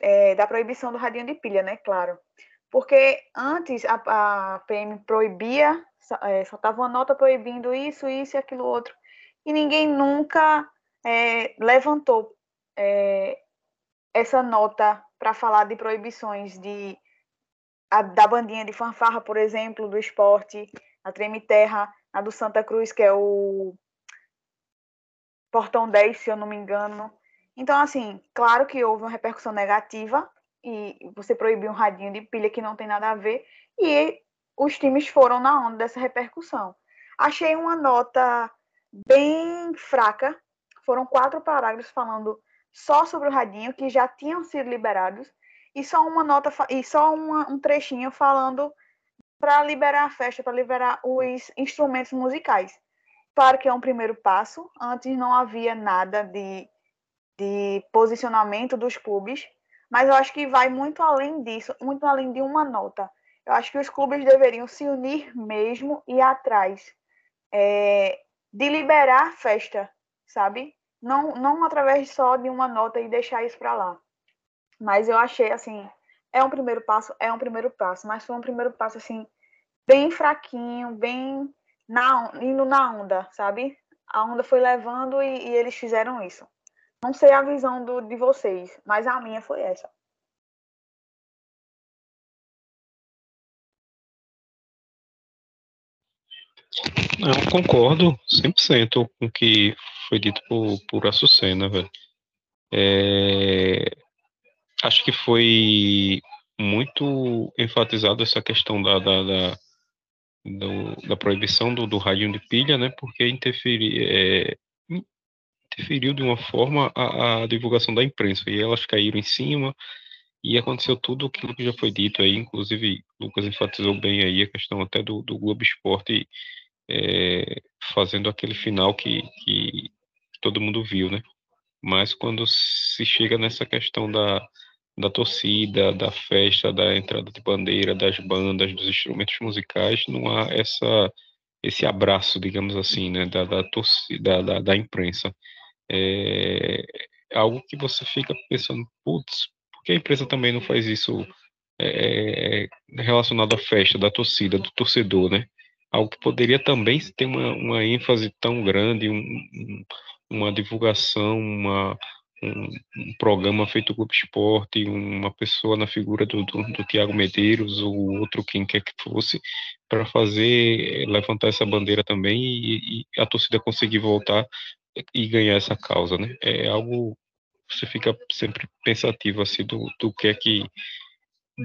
É, da proibição do radinho de pilha, né? Claro. Porque antes a, a PM proibia, é, soltava uma nota proibindo isso, isso e aquilo outro. E ninguém nunca é, levantou é, essa nota para falar de proibições de, a, da bandinha de fanfarra, por exemplo, do esporte, a Treme Terra, a do Santa Cruz, que é o Portão 10, se eu não me engano. Então, assim, claro que houve uma repercussão negativa, e você proibiu um radinho de pilha que não tem nada a ver, e os times foram na onda dessa repercussão. Achei uma nota bem fraca, foram quatro parágrafos falando só sobre o radinho, que já tinham sido liberados, e só uma nota e só uma, um trechinho falando para liberar a festa, para liberar os instrumentos musicais. Claro que é um primeiro passo, antes não havia nada de, de posicionamento dos clubes, mas eu acho que vai muito além disso, muito além de uma nota. Eu acho que os clubes deveriam se unir mesmo e ir atrás é, de liberar a festa, sabe? Não, não através só de uma nota e deixar isso para lá. Mas eu achei assim, é um primeiro passo, é um primeiro passo, mas foi um primeiro passo assim bem fraquinho, bem na, indo na onda, sabe? A onda foi levando e, e eles fizeram isso. Não sei a visão do, de vocês, mas a minha foi essa. Eu concordo 100% com o que foi dito por, por Açucena, velho. É, acho que foi muito enfatizado essa questão da, da, da, do, da proibição do, do radinho de pilha, né? Porque interferi, é, interferiu de uma forma a, a, divulgação da imprensa e elas caíram em cima e aconteceu tudo aquilo que já foi dito aí, inclusive Lucas enfatizou bem aí a questão até do, do Globo Esporte é, fazendo aquele final que, que todo mundo viu, né? Mas quando se chega nessa questão da, da torcida, da festa, da entrada de bandeira, das bandas, dos instrumentos musicais, não há essa esse abraço, digamos assim, né, da, da torcida, da, da imprensa. É, é algo que você fica pensando, putz, por que a imprensa também não faz isso é, relacionado à festa, da torcida, do torcedor, né? Algo que poderia também ter uma, uma ênfase tão grande, um, uma divulgação, uma, um, um, programa feito Clube Esporte, uma pessoa na figura do, do, do Tiago Medeiros ou outro quem quer que fosse, para fazer, levantar essa bandeira também e, e, a torcida conseguir voltar e ganhar essa causa, né? É algo você fica sempre pensativo assim do, do que é que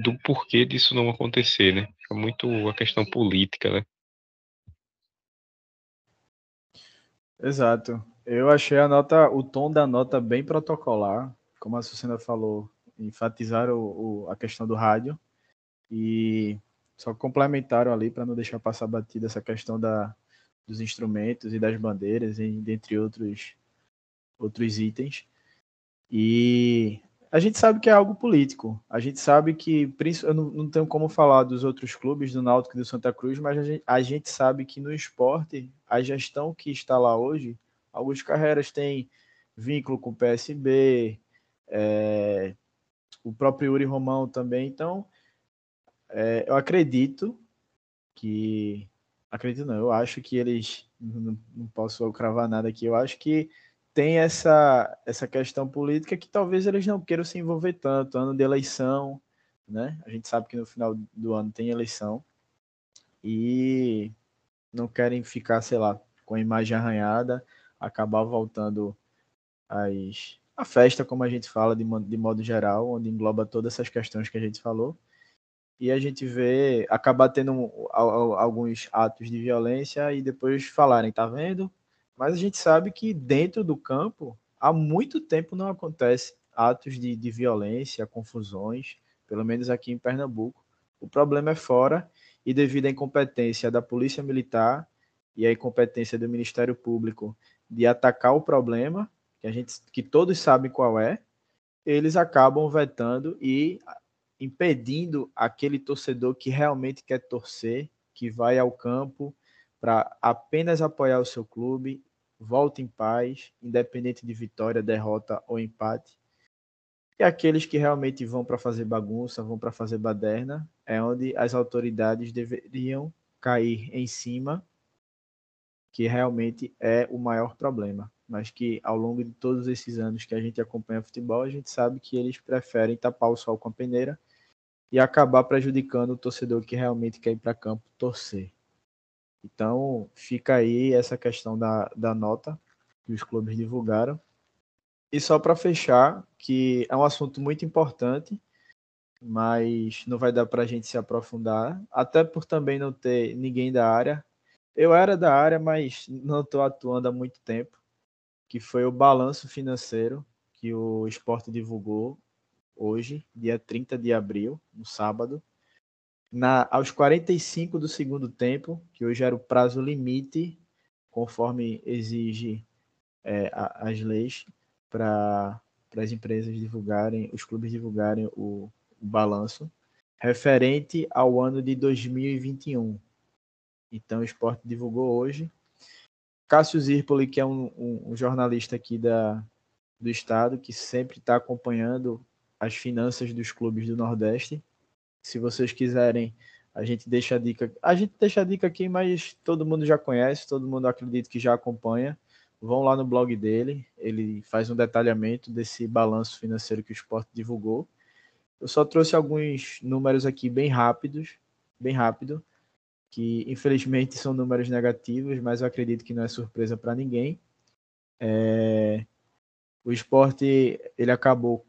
do porquê disso não acontecer, né? É muito a questão política, né? Exato. Eu achei a nota, o tom da nota bem protocolar, como a Sucena falou, enfatizaram o, o, a questão do rádio e só complementaram ali para não deixar passar batida essa questão da, dos instrumentos e das bandeiras, dentre outros, outros itens. E a gente sabe que é algo político. A gente sabe que, eu não, não tenho como falar dos outros clubes, do Náutico e do Santa Cruz, mas a gente, a gente sabe que no esporte, a gestão que está lá hoje Alguns carreiras têm vínculo com o PSB, é, o próprio Yuri Romão também. Então, é, eu acredito que. Acredito não, eu acho que eles. Não, não posso cravar nada aqui, eu acho que tem essa, essa questão política que talvez eles não queiram se envolver tanto. Ano de eleição, né? A gente sabe que no final do ano tem eleição. E não querem ficar, sei lá, com a imagem arranhada acabar voltando a festa, como a gente fala de, de modo geral, onde engloba todas essas questões que a gente falou. E a gente vê acabar tendo alguns atos de violência e depois falarem, tá vendo? Mas a gente sabe que dentro do campo, há muito tempo não acontece atos de, de violência, confusões, pelo menos aqui em Pernambuco. O problema é fora e devido à incompetência da Polícia Militar e à incompetência do Ministério Público de atacar o problema, que a gente que todos sabem qual é, eles acabam vetando e impedindo aquele torcedor que realmente quer torcer, que vai ao campo para apenas apoiar o seu clube, volta em paz, independente de vitória, derrota ou empate. E aqueles que realmente vão para fazer bagunça, vão para fazer baderna, é onde as autoridades deveriam cair em cima que realmente é o maior problema, mas que ao longo de todos esses anos que a gente acompanha futebol, a gente sabe que eles preferem tapar o sol com a peneira e acabar prejudicando o torcedor que realmente quer ir para campo torcer. Então, fica aí essa questão da, da nota que os clubes divulgaram. E só para fechar, que é um assunto muito importante, mas não vai dar para a gente se aprofundar, até por também não ter ninguém da área eu era da área, mas não estou atuando há muito tempo, que foi o balanço financeiro que o esporte divulgou hoje, dia 30 de abril, no sábado. na, aos 45 do segundo tempo, que hoje era o prazo limite, conforme exige é, a, as leis, para as empresas divulgarem, os clubes divulgarem o, o balanço, referente ao ano de 2021. Então, o esporte divulgou hoje. Cássio Zirpoli, que é um, um, um jornalista aqui da, do estado, que sempre está acompanhando as finanças dos clubes do Nordeste. Se vocês quiserem, a gente deixa a dica. A gente deixa a dica aqui, mas todo mundo já conhece, todo mundo acredita que já acompanha. Vão lá no blog dele, ele faz um detalhamento desse balanço financeiro que o esporte divulgou. Eu só trouxe alguns números aqui bem rápidos, bem rápido, que infelizmente são números negativos, mas eu acredito que não é surpresa para ninguém. É... O esporte ele acabou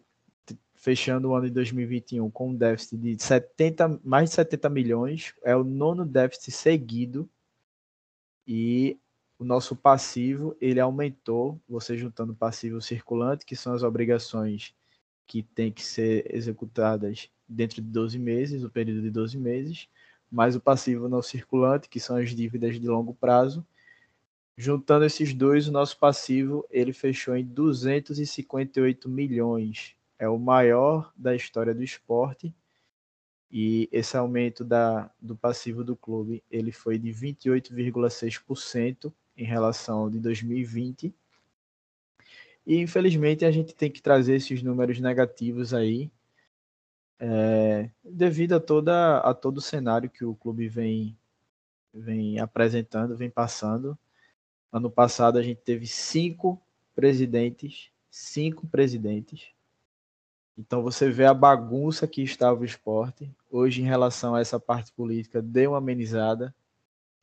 fechando o ano de 2021 com um déficit de 70, mais de 70 milhões, é o nono déficit seguido. E o nosso passivo ele aumentou, você juntando passivo circulante, que são as obrigações que têm que ser executadas dentro de 12 meses, o período de 12 meses, mais o passivo não circulante, que são as dívidas de longo prazo. Juntando esses dois, o nosso passivo ele fechou em 258 milhões. É o maior da história do esporte. E esse aumento da, do passivo do clube ele foi de 28,6% em relação ao de 2020 e infelizmente a gente tem que trazer esses números negativos aí, é, devido a, toda, a todo o cenário que o clube vem, vem apresentando, vem passando. Ano passado a gente teve cinco presidentes, cinco presidentes. Então você vê a bagunça que estava o esporte. Hoje, em relação a essa parte política, deu uma amenizada,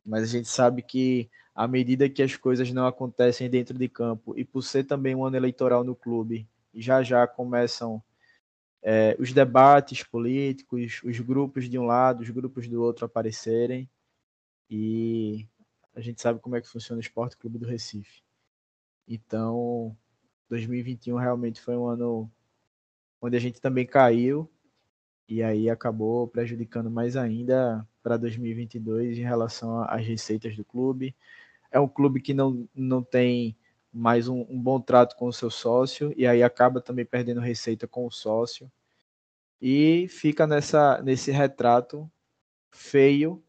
mas a gente sabe que à medida que as coisas não acontecem dentro de campo e por ser também um ano eleitoral no clube, já já começam é, os debates políticos, os grupos de um lado, os grupos do outro aparecerem. E a gente sabe como é que funciona o Esporte Clube do Recife. Então, 2021 realmente foi um ano onde a gente também caiu. E aí acabou prejudicando mais ainda para 2022 em relação às receitas do clube, é um clube que não, não tem mais um, um, bom trato com o seu sócio e aí acaba também perdendo receita com o sócio e fica nessa nesse retrato feio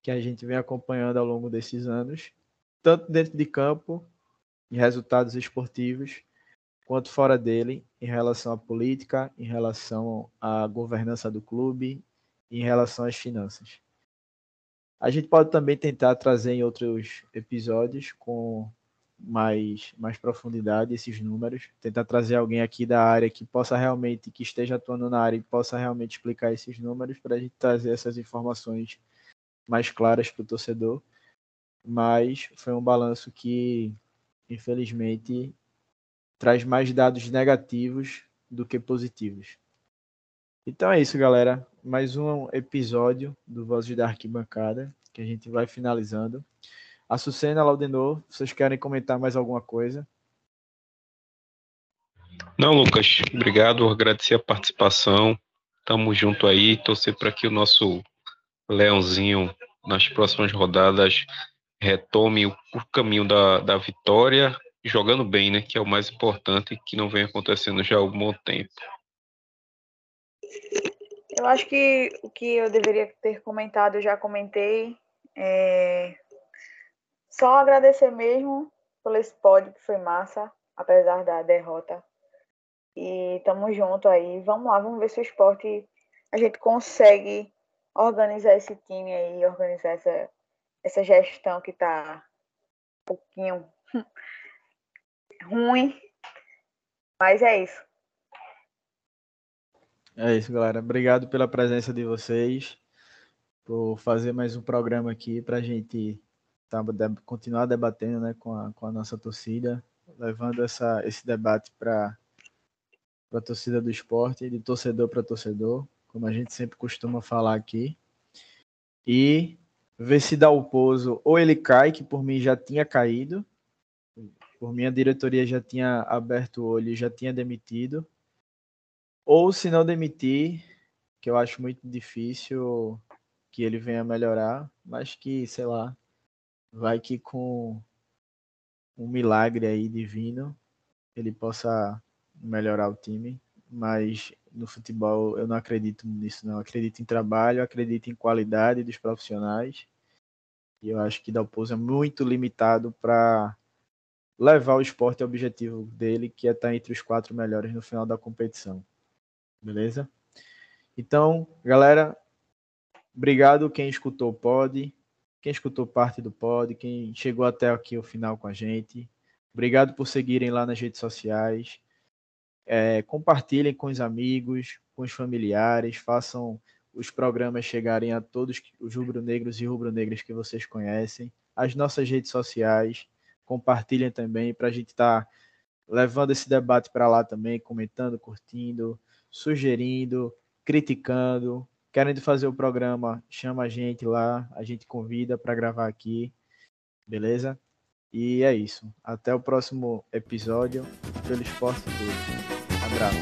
que a gente vem acompanhando ao longo desses anos, tanto dentro de campo, em resultados esportivos, quanto fora dele, em relação à política, em relação à governança do clube, em relação às finanças. A gente pode também tentar trazer em outros episódios com mais, mais profundidade esses números, tentar trazer alguém aqui da área que possa realmente, que esteja atuando na área e possa realmente explicar esses números para a gente trazer essas informações mais claras para o torcedor. Mas foi um balanço que, infelizmente, traz mais dados negativos do que positivos. Então é isso, galera. Mais um episódio do Vozes da Arquibancada, que a gente vai finalizando. A Sucena Laudenor, vocês querem comentar mais alguma coisa? Não, Lucas, obrigado, agradecer a participação. Tamo junto aí, torcer para que o nosso Leãozinho, nas próximas rodadas, retome o, o caminho da, da vitória, jogando bem, né? Que é o mais importante, que não vem acontecendo já há algum bom tempo. Eu acho que o que eu deveria ter comentado, eu já comentei. É... Só agradecer mesmo pelo esse pódio, que foi massa, apesar da derrota. E tamo junto aí. Vamos lá, vamos ver se o esporte a gente consegue organizar esse time aí, organizar essa, essa gestão que tá um pouquinho ruim. Mas é isso. É isso, galera. Obrigado pela presença de vocês, por fazer mais um programa aqui para gente tá, continuar debatendo né, com, a, com a nossa torcida, levando essa, esse debate para a torcida do esporte, de torcedor para torcedor, como a gente sempre costuma falar aqui. E ver se dá o pouso, ou ele cai, que por mim já tinha caído, por minha diretoria já tinha aberto o olho e já tinha demitido ou se não demitir, que eu acho muito difícil, que ele venha melhorar, mas que, sei lá, vai que com um milagre aí divino ele possa melhorar o time, mas no futebol eu não acredito nisso, não. Eu acredito em trabalho, acredito em qualidade dos profissionais. E eu acho que Dalpozo é muito limitado para levar o esporte ao objetivo dele, que é estar entre os quatro melhores no final da competição. Beleza? Então, galera, obrigado quem escutou o pod, quem escutou parte do pod, quem chegou até aqui o final com a gente. Obrigado por seguirem lá nas redes sociais. É, compartilhem com os amigos, com os familiares, façam os programas chegarem a todos os rubro-negros e rubro-negras que vocês conhecem. As nossas redes sociais, compartilhem também para a gente estar tá levando esse debate para lá também, comentando, curtindo, sugerindo, criticando. Querendo fazer o programa, chama a gente lá, a gente convida para gravar aqui, beleza? E é isso. Até o próximo episódio pelo Esporte Tudo. Abraço.